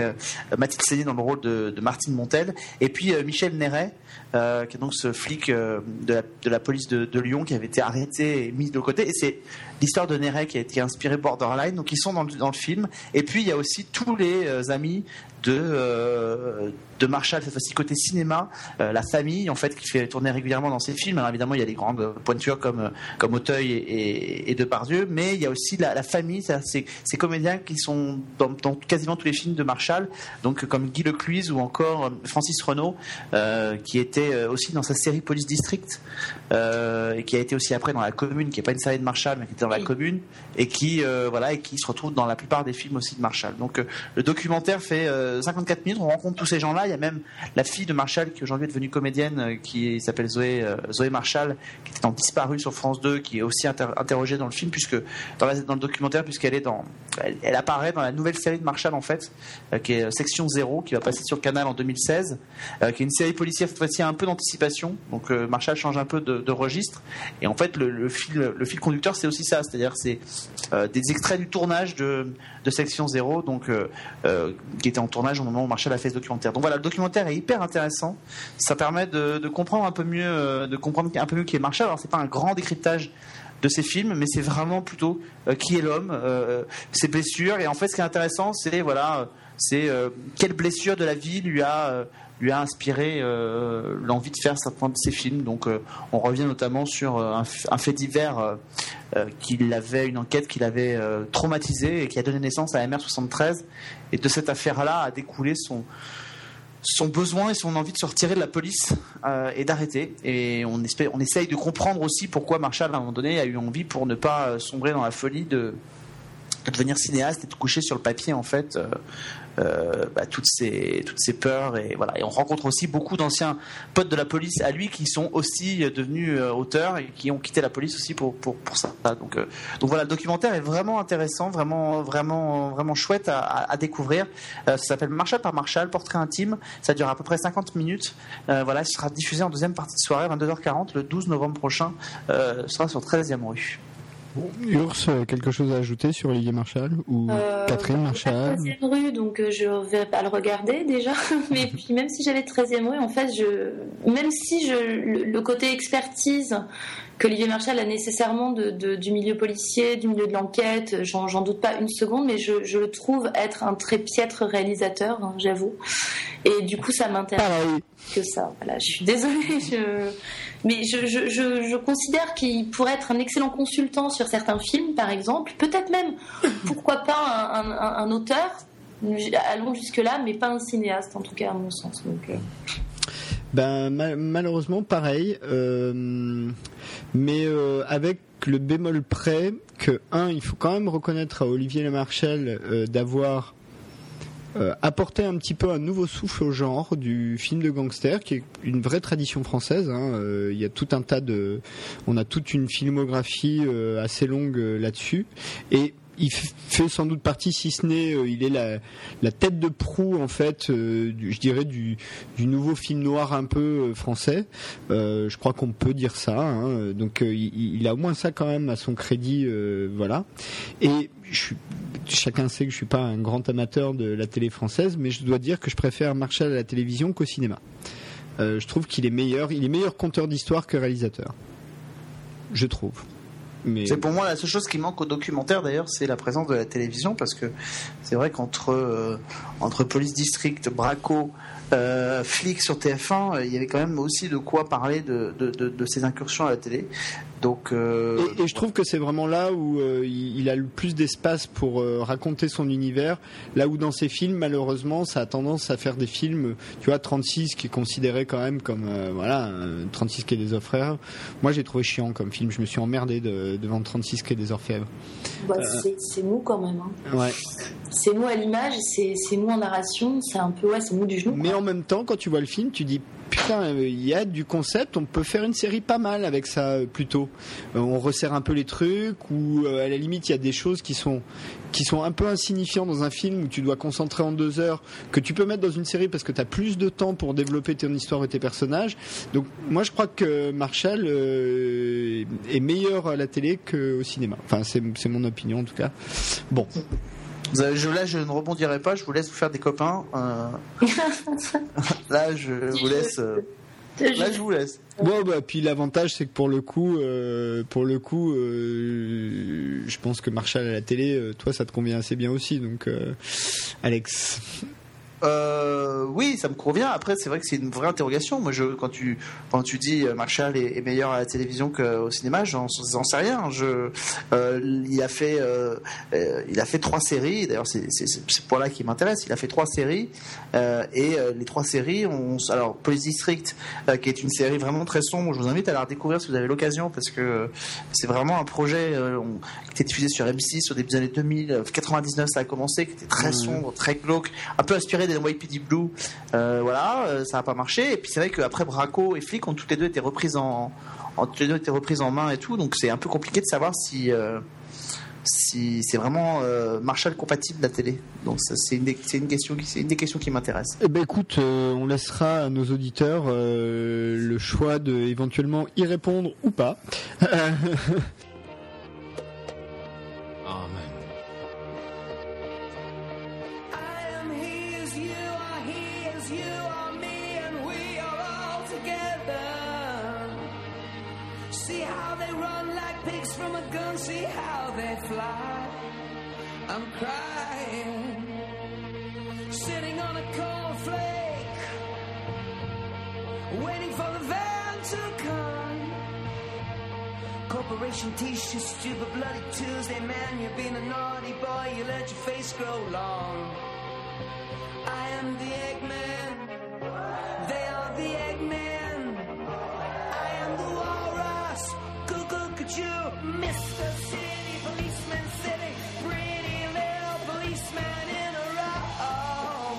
Mathilde Seigné dans le rôle de, Martine Montel, et puis Michel Néret, qui est donc ce flic de, la, police de, Lyon qui avait été arrêté et mis de côté. Et c'est l'histoire de Néret qui a été inspirée Borderline, donc ils sont dans le, film. Et puis il y a aussi tous les amis de, de Marshall, cette fois-ci côté cinéma, euh, la famille en fait qui fait tourner régulièrement dans ses films. Alors évidemment il y a des grandes pointures comme, euh, comme Auteuil et, et, et Depardieu, mais il y a aussi la, la famille, c'est ces, comédiens qui sont dans, dans quasiment tous les films de Marshall, donc comme Guy Lecluise ou encore euh, Francis Renault, euh, qui était aussi dans sa série Police District, euh, et qui a été aussi après dans La Commune, qui n'est pas une série de Marshall, mais qui était dans La Commune, et qui, voilà, et qui se retrouve dans la plupart des films aussi de Marshall. Donc le documentaire fait euh, 54 minutes, on rencontre tous ces gens-là. Y même la fille de Marshall qui aujourd'hui est devenue comédienne, euh, qui s'appelle Zoé, euh, Zoé Marshall, qui était en disparu sur France 2, qui est aussi inter- interrogée dans le film, puisque dans, le documentaire, puisqu'elle est dans, elle, apparaît dans la nouvelle série de Marshall en fait, euh, qui est Section 0, qui va passer sur le canal en 2016, euh, qui est une série policière cette fois-ci un peu d'anticipation. Donc Marshall change un peu de, registre, et en fait le, fil, le fil conducteur, c'est aussi ça, c'est-à-dire c'est des extraits du tournage de, Section 0, donc qui était en tournage au moment où Marshall a fait ce documentaire. Donc voilà, le documentaire est hyper intéressant. Ça permet de, comprendre un peu mieux, euh, de comprendre un peu mieux qui est Marshall. Alors c'est pas un grand décryptage de ces films, mais c'est vraiment plutôt euh, qui est l'homme, euh, ses blessures. Et en fait, ce qui est intéressant, c'est voilà, c'est quelle blessure de la vie lui a lui a inspiré l'envie de faire certains de ses films. Donc, on revient notamment sur un, fait divers qu'il avait, une enquête qu'il avait traumatisé et qui a donné naissance à MR73. Et de cette affaire-là a découlé son son besoin et son envie de se retirer de la police euh, et d'arrêter. Et on, espère, essaye de comprendre aussi pourquoi Marshall, à un moment donné, a eu envie pour ne pas euh, sombrer dans la folie de, de devenir cinéaste et de coucher sur le papier, en fait, euh, euh, bah, toutes, ces, toutes ces peurs. Et, voilà. et on rencontre aussi beaucoup d'anciens potes de la police à lui qui sont aussi euh, devenus euh, auteurs et qui ont quitté la police aussi pour, pour, pour ça. Donc, donc voilà, le documentaire est vraiment intéressant, vraiment, vraiment, vraiment chouette à, découvrir. Ça s'appelle Marshall par Marshall, portrait intime. Ça dure à peu près 50 minutes. Voilà, ce sera diffusé en deuxième partie de soirée, 22h40, le 12 novembre prochain. Ce sera sur 13e rue. Urs, euh, quelque chose à ajouter sur Olivier Marshall ou Euh, Catherine Marshall 13e rue, donc euh, je vais pas le regarder déjà. <laughs> Mais puis même si j'avais 13e rue, en fait, je, même si je, le, le côté expertise que Olivier Marshall a nécessairement de, de- du milieu policier, du milieu de l'enquête, j'en doute pas une seconde, mais je, je le trouve être un très piètre réalisateur, hein, j'avoue. Et du coup, ça m'intéresse que ça. Voilà, je suis désolée, <laughs> je... mais je, je, je, je considère qu'il pourrait être un excellent consultant sur certains films, par exemple. Peut-être même, <laughs> pourquoi pas un, un- un auteur. Allons jusque-là, mais pas un cinéaste, en tout cas, à mon sens. Donc, euh, Ben ma- malheureusement pareil, euh, mais euh, avec le bémol près que un, il faut quand même reconnaître à Olivier Lemarchal euh, d'avoir apporté un petit peu un nouveau souffle au genre du film de gangster, qui est une vraie tradition française. hein. Il y a tout un tas de, on a toute une filmographie assez longue là-dessus, et il fait sans doute partie, si ce n'est, euh, il est la, la tête de proue en fait, euh, du- je dirais du, du nouveau film noir un peu euh, français. Euh, je crois qu'on peut dire ça. hein. Donc euh, il, il a au moins ça quand même à son crédit, euh, voilà. Et je suis, chacun sait que je suis pas un grand amateur de la télé française, mais je dois dire que je préfère Marshall à la télévision qu'au cinéma. Je trouve qu'il est meilleur, il est meilleur conteur d'histoire que réalisateur. Je trouve. C'est pour moi la seule chose qui manque au documentaire d'ailleurs, c'est la présence de la télévision parce que c'est vrai qu'entre euh, police district, braco, euh, sur TF1, euh, il y avait quand même aussi de quoi parler de ces incursions à la télé. Donc euh, Et, et je trouve que c'est vraiment là où euh, il, a le plus d'espace pour euh, raconter son univers. Là où dans ses films, malheureusement, ça a tendance à faire des films, tu vois, 36 qui est considéré quand même comme euh, voilà, euh, 36 qui est des orfèvres. Moi, j'ai trouvé chiant comme film. Je me suis emmerdé de, devant 36 qui est des orfèvres. bah, Euh. c'est- mou quand même. hein. Ouais. C'est mou à l'image, c'est c'est mou en narration, c'est un peu, ouais, c'est mou du genou. Mais en même temps, quand tu vois le film, tu dis putain, il y a du concept, on peut faire une série pas mal avec ça plutôt. Euh, on resserre un peu les trucs ou euh, à la limite il y a des choses qui sont qui sont un peu insignifiantes dans un film où tu dois concentrer en deux heures que tu peux mettre dans une série parce que tu as plus de temps pour développer ton histoire et tes personnages. Donc moi je crois que Marshall euh, est meilleur à la télé qu'au cinéma. Enfin c'est c'est mon opinion en tout cas. Bon. je, là, je ne rebondirai pas, je vous laisse vous faire des copains. euh, <laughs> là, je vous laisse. euh, là, je vous laisse. Bon, bah, puis l'avantage, c'est que pour le coup, euh, pour le coup, euh, je pense que Marshall à la télé, euh, toi, ça te convient assez bien aussi. Donc, euh, Alex. Euh, oui, ça me convient. Après, c'est vrai que c'est une vraie interrogation. Moi, je, quand tu quand tu dis euh, Marshall est, est meilleur à la télévision qu'au cinéma, j'en sais rien. Je, euh, il a fait euh, il a fait trois séries. D'ailleurs, c'est ce point-là qui m'intéresse. Il a fait trois séries et les trois séries, on, alors Police District, qui est une série vraiment très sombre. Je vous invite à la redécouvrir si vous avez l'occasion parce que c'est vraiment un projet on- qui était diffusé sur M6 au début des années 2000, euh, 99 ça a commencé, qui était très Ouais. sombre, très glauque, un peu inspiré des YPD Blue. Euh, voilà, euh, ça n'a pas marché. Et puis c'est vrai qu'après Braco et Flic ont toutes les deux été reprises en, toutes les deux été reprises en main et tout. Donc c'est un peu compliqué de savoir si euh, si c'est vraiment euh, Marshall compatible la télé. Donc c'est une, des- c'est une question qui c'est une des questions qui m'intéresse. Eh ben, écoute, euh, on laissera à nos auditeurs euh, le choix de éventuellement y répondre ou pas. <laughs> Amen. See see how they fly. I'm crying, sitting on a cornflake, waiting for the van to come. Corporation t-shirt, stupid bloody Tuesday, man, you've been a naughty boy, you let your face grow long. I am the Eggman, they are the Eggman. Cuckoo, could you, Mr. City Policeman City, pretty little policeman in a row.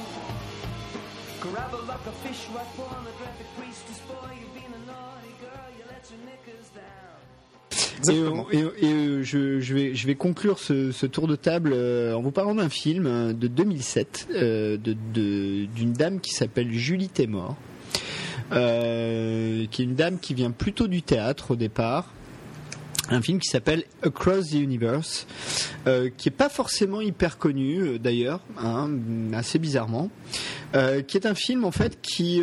Grab like a fish right pornographic priestess boy, you've been a naughty girl, you let your knickers down. Et, et, et, je, je vais, je vais conclure ce, ce tour de table euh, en vous parlant d'un film euh, de 2007 euh, de- de- d'une dame qui s'appelle Julie Taymor, euh, qui est une dame qui vient plutôt du théâtre au départ. Un film qui s'appelle Across the Universe, euh, qui est pas forcément hyper connu euh, d'ailleurs, hein, assez bizarrement, euh, qui est un film en fait qui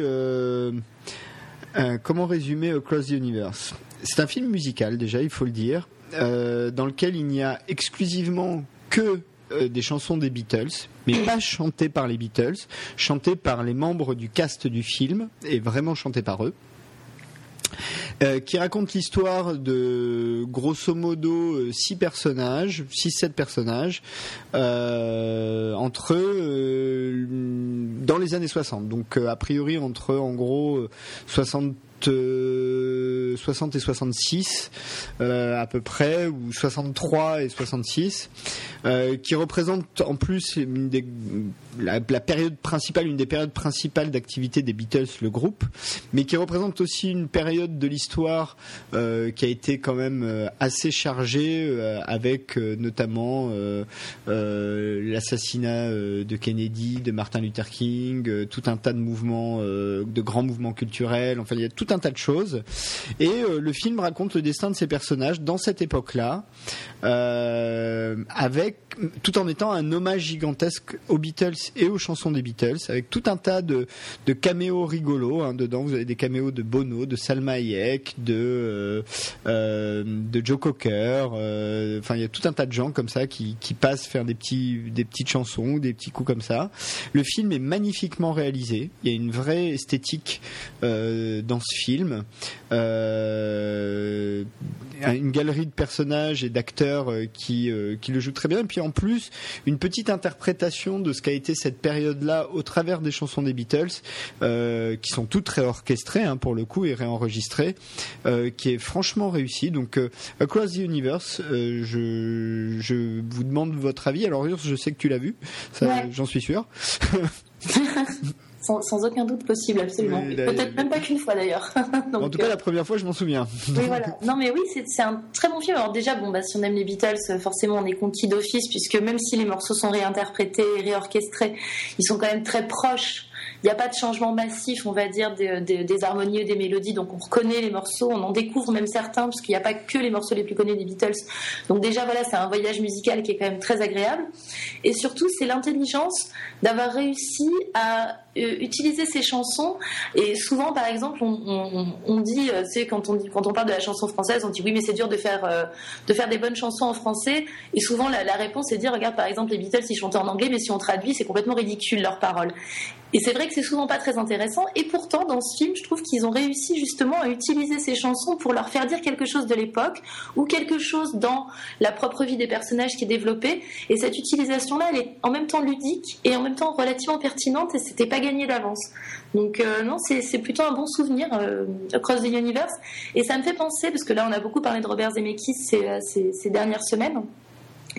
comment résumer Across the Universe? C'est un film musical déjà, il faut le dire, dans lequel il n'y a exclusivement que des chansons des Beatles, mais pas chantées par les Beatles, chantées par les membres du cast du film et vraiment chantées par eux. Euh, qui raconte l'histoire de grosso modo euh, six personnages, six sept personnages euh, entre eux euh, dans les années 60. Donc a priori entre en gros euh, 60 euh, 60 et 66 euh, à peu près ou 63 et 66 euh, qui représentent en plus la, la période principale une des périodes principales d'activité des Beatles le groupe mais qui représente aussi une période de l'histoire euh, qui a été quand même euh, assez chargée euh, avec euh, notamment euh, euh, l'assassinat euh, de Kennedy, de Martin Luther King, euh, tout un tas de mouvements, euh, de grands mouvements culturels. Enfin, il y a tout un tas de choses. Et euh, le film raconte le destin de ces personnages dans cette époque-là, euh, avec tout en étant un hommage gigantesque aux Beatles et aux chansons des Beatles, avec tout un tas de, de caméos rigolos. hein, dedans, vous avez des caméos de Bono, de Salma Hayek, de euh, de Joe Cocker. Enfin, il y a tout un tas de gens comme ça qui, qui passent faire des petits des petites chansons, des petits coups comme ça. Le film est magnifiquement réalisé. Il y a une vraie esthétique dans ce film. Euh, une galerie de personnages et d'acteurs euh, qui, euh, qui le jouent très bien. Et puis en plus, une petite interprétation de ce qu'a été cette période-là au travers des chansons des Beatles, euh, qui sont toutes réorchestrées hein, pour le coup et réenregistrées, euh, qui est franchement réussi. Donc euh, Across the Universe, euh, je, je vous demande votre avis. Alors Urs, je sais que tu l'as vu, Ouais. j'en suis sûr. <laughs> Sans, sans aucun doute possible, absolument. Oui, Peut-être même pas qu'une fois d'ailleurs. <laughs> En tout cas, euh, la première fois, je m'en souviens. Oui, voilà. Non, mais oui, c'est un très bon film. Alors déjà, bon, bah, si on aime les Beatles, euh, forcément, on est conquis d'office, puisque même si les morceaux sont réinterprétés et réorchestrés, ils sont quand même très proches. Il n'y a pas de changement massif, on va dire, des, des- des harmonies des mélodies. Donc on reconnaît les morceaux, on en découvre même certains, parce qu'il n'y a pas que les morceaux les plus connus des Beatles. Donc déjà, voilà, c'est un voyage musical qui est quand même très agréable. Et surtout, c'est l'intelligence d'avoir réussi à euh, utiliser ces chansons. Et souvent, par exemple, on, dit, euh, tu sais, quand on quand on parle de la chanson française, on dit oui, mais c'est dur de faire euh, de faire des bonnes chansons en français. Et souvent, la, la réponse est dire, regarde, par exemple, les Beatles, ils chantaient en anglais, mais si on traduit, c'est complètement ridicule leurs paroles. Et c'est vrai que c'est souvent pas très intéressant. Et pourtant, dans ce film, je trouve qu'ils ont réussi justement à utiliser ces chansons pour leur faire dire quelque chose de l'époque ou quelque chose dans la propre vie des personnages qui est développée. Et cette utilisation-là, elle est en même temps ludique et en même temps relativement pertinente. Et c'était pas gagné d'avance. Donc euh, non, c'est plutôt un bon souvenir euh, Across the Universe. Et ça me fait penser parce que là, on a beaucoup parlé de Robert Zemeckis ces, euh, ces dernières semaines.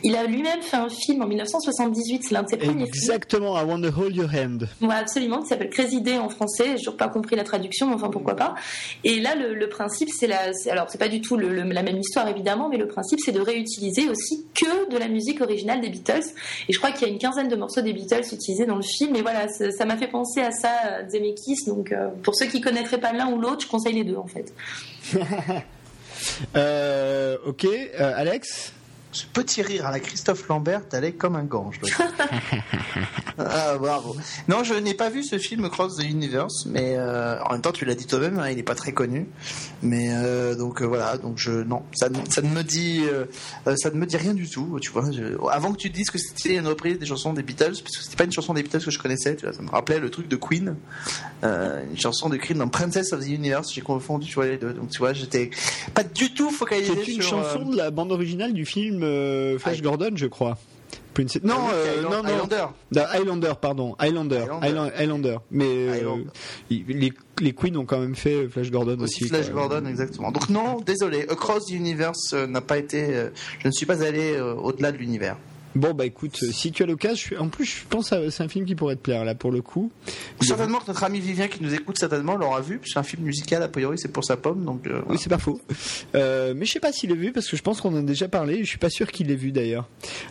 Il a lui-même fait un film en 1978, c'est l'un de ses premiers films. Exactement, I want to hold your hand. Ouais, absolument, qui s'appelle Crazy Day en français. J'ai toujours pas compris la traduction, mais enfin pourquoi pas. Et là, le, le principe, c'est la, alors c'est pas du tout le- le- la même histoire évidemment, mais le principe, c'est de réutiliser aussi que de la musique originale des Beatles. Et je crois qu'il y a une quinzaine de morceaux des Beatles utilisés dans le film. Et voilà, ça m'a fait penser à ça, euh, Zemeckis. Donc euh, pour ceux qui connaîtraient pas l'un ou l'autre, je conseille les deux en fait. <laughs> Euh, ok, euh, Alex? Ce petit rire à la Christophe Lambert allait comme un gant. <laughs> Ah, bravo. Non, je n'ai pas vu ce film Cross the Universe, mais euh, en même temps, tu l'as dit toi-même, hein, il n'est pas très connu. Mais euh, donc euh, voilà, donc je non, ça, ne- ça ne me dit, ça ne me dit rien du tout. Tu vois, je- avant que tu te dises que c'était une reprise des chansons des Beatles, parce que c'était pas une chanson des Beatles que je connaissais, tu vois, ça me rappelait le truc de Queen, euh, une chanson de Queen dans Princess of the Universe. J'ai confondu, tu vois les deux. Donc tu vois, j'étais pas du tout focalisé C'est une sur, euh, chanson de la bande originale du film euh, Flash Gordon, je crois. Non, Ah oui, euh, non, non. Highlander. Pardon. Highlander. Highlander. Highland- Highlander. Mais euh, les, les Queens ont quand même fait Flash Gordon aussi. Flash quoi. Gordon, exactement. Donc non, désolé, Across the Universe n'a pas été. je ne suis pas allé au-delà de l'univers. Bon bah écoute, euh, si tu as l'occasion, suis- en plus je pense que c'est un film qui pourrait te plaire là pour le coup. Certainement que notre ami Vivien qui nous écoute certainement l'aura vu, c'est un film musical a priori c'est pour sa pomme, donc. euh, Oui, c'est pas faux. Euh, mais je sais pas s'il l'a vu parce que je pense qu'on en a déjà parlé. Je suis pas sûr qu'il l'ait vu d'ailleurs.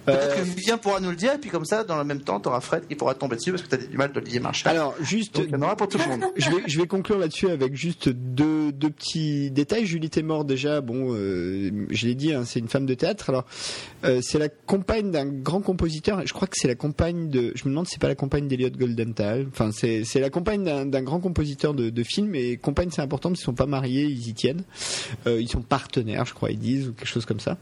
Peut-être Euh, que Vivien pourra nous le dire, et puis comme ça, dans le même temps, tu auras Fred qui pourra tomber dessus parce que tu as du mal d'Olivier Marchal. Alors, juste. Donc, il y en aura pour tout le monde. je vais, je vais conclure là-dessus avec juste deux, deux petits détails. Julie Témor, déjà, bon, je l'ai dit, hein, c'est une femme de théâtre. Alors, c'est la compagne d'un grand compositeur. Je crois que c'est la compagne de. Je me demande si c'est pas la compagne d'Eliot Goldenthal. Enfin, c'est c'est la compagne d'un grand compositeur de, de films. Et compagne, c'est important parce qu'ils sont pas mariés, ils y tiennent. Euh, ils sont partenaires, je crois, ils disent ou quelque chose comme ça.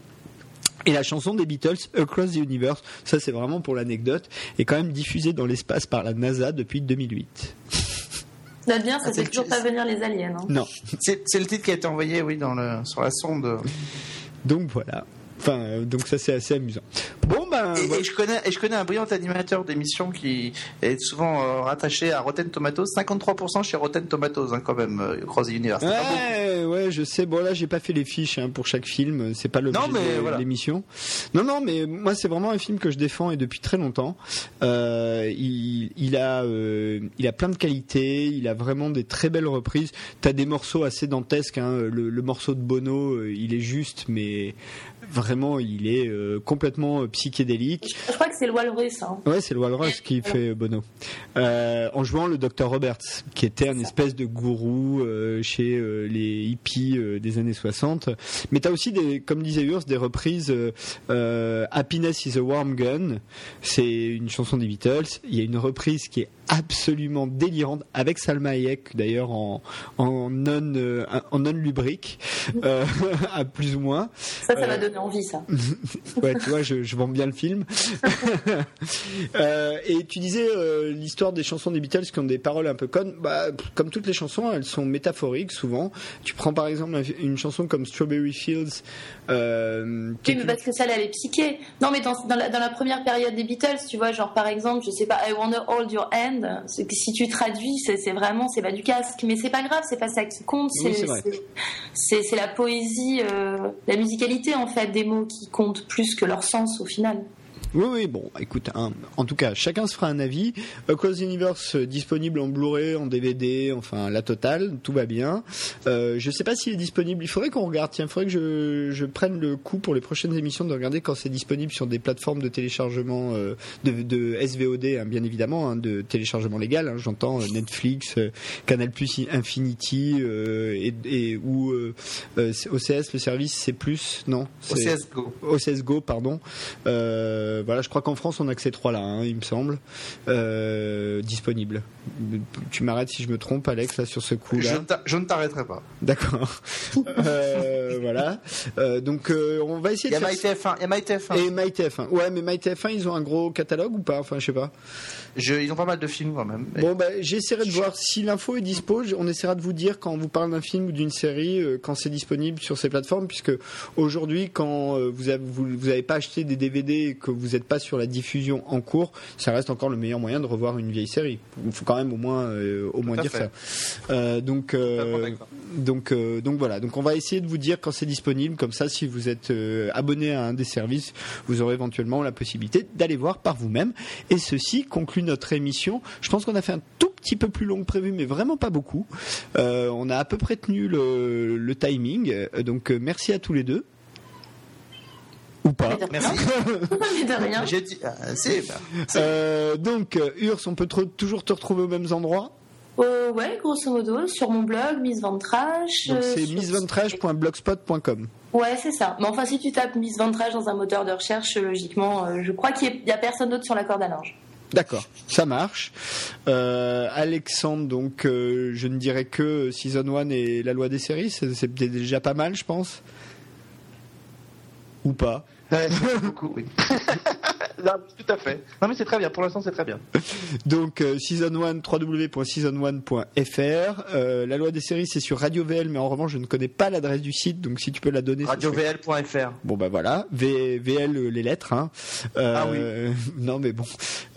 Et la chanson des Beatles, Across the Universe, ça c'est vraiment pour l'anecdote, est quand même diffusée dans l'espace par la NASA depuis 2008. Note bien, ça Ah, fait c'est- toujours pas venir les aliens. hein. Non. C'est c'est le titre qui a été envoyé, oui, dans le, sur la sonde. Donc voilà. Enfin, euh, donc ça c'est assez amusant. Bon ben. Et, je connais, et je connais un brillant animateur d'émission qui est souvent euh, rattaché à Rotten Tomatoes. 53% chez Rotten Tomatoes, hein, quand même, euh, Universe. Beaucoup. Ouais, ouais, je sais. Bon là, j'ai pas fait les fiches hein, pour chaque film. C'est pas l'objet de voilà. l'émission. Non, non, mais moi, c'est vraiment un film que je défends et depuis très longtemps. Euh, il, il a, il a plein de qualités. Il a vraiment des très belles reprises. T'as des morceaux assez dantesques. Hein. Le, le morceau de Bono, il est juste, mais vraiment, il est euh, complètement euh, psychédélique. Je crois que c'est le Walrus. Hein. Ouais, c'est le Walrus qui fait Bono. Euh, en jouant le Dr Roberts, qui était un espèce de gourou euh, chez les hippies des années 60. Mais t'as aussi des, comme disait Urs, des reprises. Happiness is a warm gun, c'est une chanson des Beatles. Il y a une reprise qui est absolument délirante avec Salma Hayek d'ailleurs en, en non euh, en non lubrique <laughs> euh, <laughs> à plus ou moins. Ça, ça Euh, va donner envie, ça. <laughs> ouais, tu vois, je, je vends bien le film. Euh, et tu disais euh, l'histoire des chansons des Beatles qui ont des paroles un peu connes. Bah, comme toutes les chansons, elles sont métaphoriques souvent. Tu prends par exemple un- une chanson comme Strawberry Fields. Euh, qui Oui, mais parce que ça, elle est psyché. Non, mais dans, dans, la, dans la première période des Beatles, tu vois, genre par exemple, je sais pas, I wanna hold your hand, c'est que si tu traduis, c'est vraiment, c'est pas du casque. Mais c'est pas grave, c'est pas ça qui compte. C'est la poésie, euh, la musicalité en fait des mots qui comptent plus que leur sens au final. Oui, oui, bon, écoute, hein, en tout cas, chacun se fera un avis. Across the Universe euh, disponible en Blu-ray, en DVD, enfin la totale, tout va bien. Euh, je sais pas s'il est disponible. Il faudrait qu'on regarde. Tiens, il faudrait que je, je prenne le coup pour les prochaines émissions de regarder quand c'est disponible sur des plateformes de téléchargement euh, de, de SVOD, hein, bien évidemment, hein, de téléchargement légal. hein, J'entends euh, Netflix, euh, Canal Plus Infinity euh, et, et ou euh, euh, OCS, le service c'est plus, non OCS Go. OCS Go, pardon. Euh, voilà, je crois qu'en France on a que ces trois-là, hein, il me semble, euh, disponibles. Tu m'arrêtes si je me trompe, Alex, là sur ce coup-là. je ne t'arrêterai pas. D'accord. <laughs> Euh, voilà. Euh, donc euh, on va essayer Il y de a faire. MyTF1. Il y a MyTF1. Et MyTF1. Ouais, mais MyTF1, ils ont un gros catalogue ou pas? Enfin, je sais pas. Je- ils ont pas mal de films quand même. Bon, bah, j'essaierai de voir si l'info est dispo. On essaiera de vous dire quand on vous parle d'un film ou d'une série, euh, quand c'est disponible sur ces plateformes, puisque aujourd'hui, quand euh, vous avez, vous, vous avez pas acheté des DVD et que vous n'êtes pas sur la diffusion en cours, ça reste encore le meilleur moyen de revoir une vieille série. Il faut quand même au moins, euh, au moins dire fait. ça. Euh, donc, euh, donc, donc voilà. Donc on va essayer de vous dire quand c'est disponible. Comme ça, si vous êtes abonné à un des services, vous aurez éventuellement la possibilité d'aller voir par vous-même. Et ceci conclut notre émission. Je pense qu'on a fait un tout petit peu plus long que prévu, mais vraiment pas beaucoup. On a à peu près tenu le, le timing. Donc merci à tous les deux. Ou pas. Merci. <laughs> Mais de rien. J'ai dit. ah, c'est- bah, Euh, donc euh, Urs, on peut te- toujours te retrouver aux mêmes endroits? Euh, ouais, grosso modo, sur mon blog, Miss Ventrage. Donc euh, c'est sur- missventrage.blogspot.com. Ouais, c'est ça. Mais enfin, si tu tapes Miss Ventrage dans un moteur de recherche, logiquement, euh, je crois qu'il n'y a personne d'autre sur la corde à linge. D'accord, ça marche. Euh, Alexandre, donc euh, je ne dirais que Season 1 et la loi des séries, c'est c'est déjà pas mal, je pense. Ou pas Ouais, beaucoup, oui. <laughs> <laughs> Non, tout à fait. Non, mais c'est très bien. Pour l'instant, c'est très bien. <laughs> Donc euh, Season 1, www.season1.fr. Euh, la loi des séries, c'est sur Radio VL, mais en revanche, je ne connais pas l'adresse du site, donc si tu peux la donner. ce serait- RadioVL.fr. Bon bah voilà, v, VL euh, les lettres. Hein. Euh, Ah oui. <laughs> Non mais bon.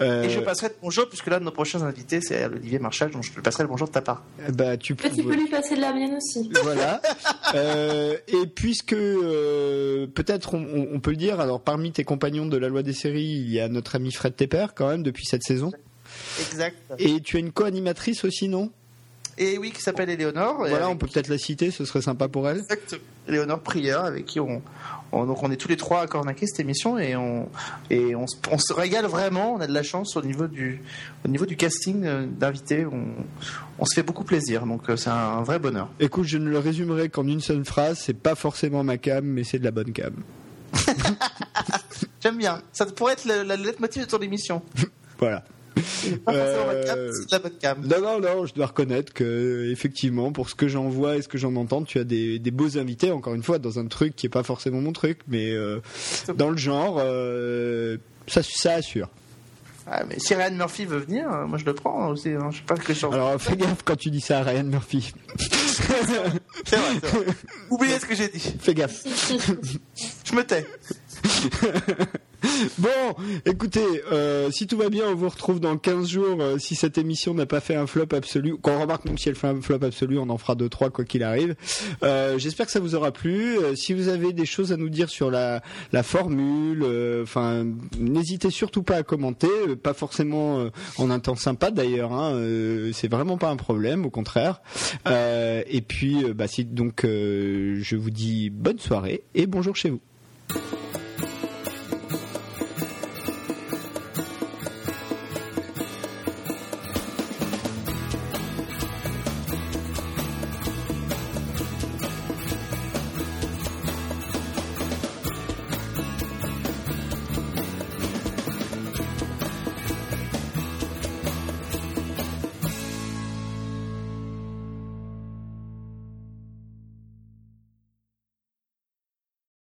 Euh, Et je passerai le bonjour, puisque l'un de nos prochains invités, c'est Olivier Marchal, donc je te passerai le bonjour de ta part. bah tu peux. Tu peux lui passer de la mienne aussi? Voilà. Euh, et puisque euh, peut-être on, on- on peut le dire, alors parmi tes compagnons de la loi des séries, il y a notre ami Fred Tepper quand même depuis cette saison. Exact. Et tu as une co-animatrice aussi, non? Et oui, qui s'appelle Éléonore. Voilà, on peut peut-être la citer, ce serait sympa pour elle. Exact. Éléonore Prieur, avec qui on, on- donc on est tous les trois à cornaquer cette émission et on et on, se- on se régale vraiment. On a de la chance au niveau du au niveau du casting euh, d'invités. On, on se fait beaucoup plaisir, donc euh, c'est un vrai bonheur. Écoute, je ne le résumerai qu'en une seule phrase, c'est pas forcément ma cam, mais c'est de la bonne cam. <laughs> J'aime bien. Ça pourrait être la, la lettre motive de ton émission. <laughs> Voilà. Pas Euh, la bonne cam. Non, non, non, je dois reconnaître que, effectivement, pour ce que j'en vois et ce que j'en entends, tu as des, des beaux invités, encore une fois, dans un truc qui est pas forcément mon truc, mais euh, dans le genre, euh, ça, ça assure. Ah, mais si Ryan Murphy veut venir, euh, moi je le prends aussi. hein. Je sais pas que je Alors, fais gaffe quand tu dis ça à Ryan Murphy. <laughs> C'est vrai, c'est vrai. Oubliez ce que j'ai dit. Fais gaffe. Je me tais. <laughs> Bon, écoutez, euh, si tout va bien, on vous retrouve dans 15 jours. euh, si cette émission n'a pas fait un flop absolu, qu'on remarque même si elle fait un flop absolu, on en fera deux trois quoi qu'il arrive. Euh, J'espère que ça vous aura plu. Si vous avez des choses à nous dire sur la, formule, enfin, n'hésitez surtout pas à commenter. Pas forcément en un temps sympa d'ailleurs. Hein, C'est vraiment pas un problème, au contraire. Et puis, bah, donc, je vous dis bonne soirée et bonjour chez vous.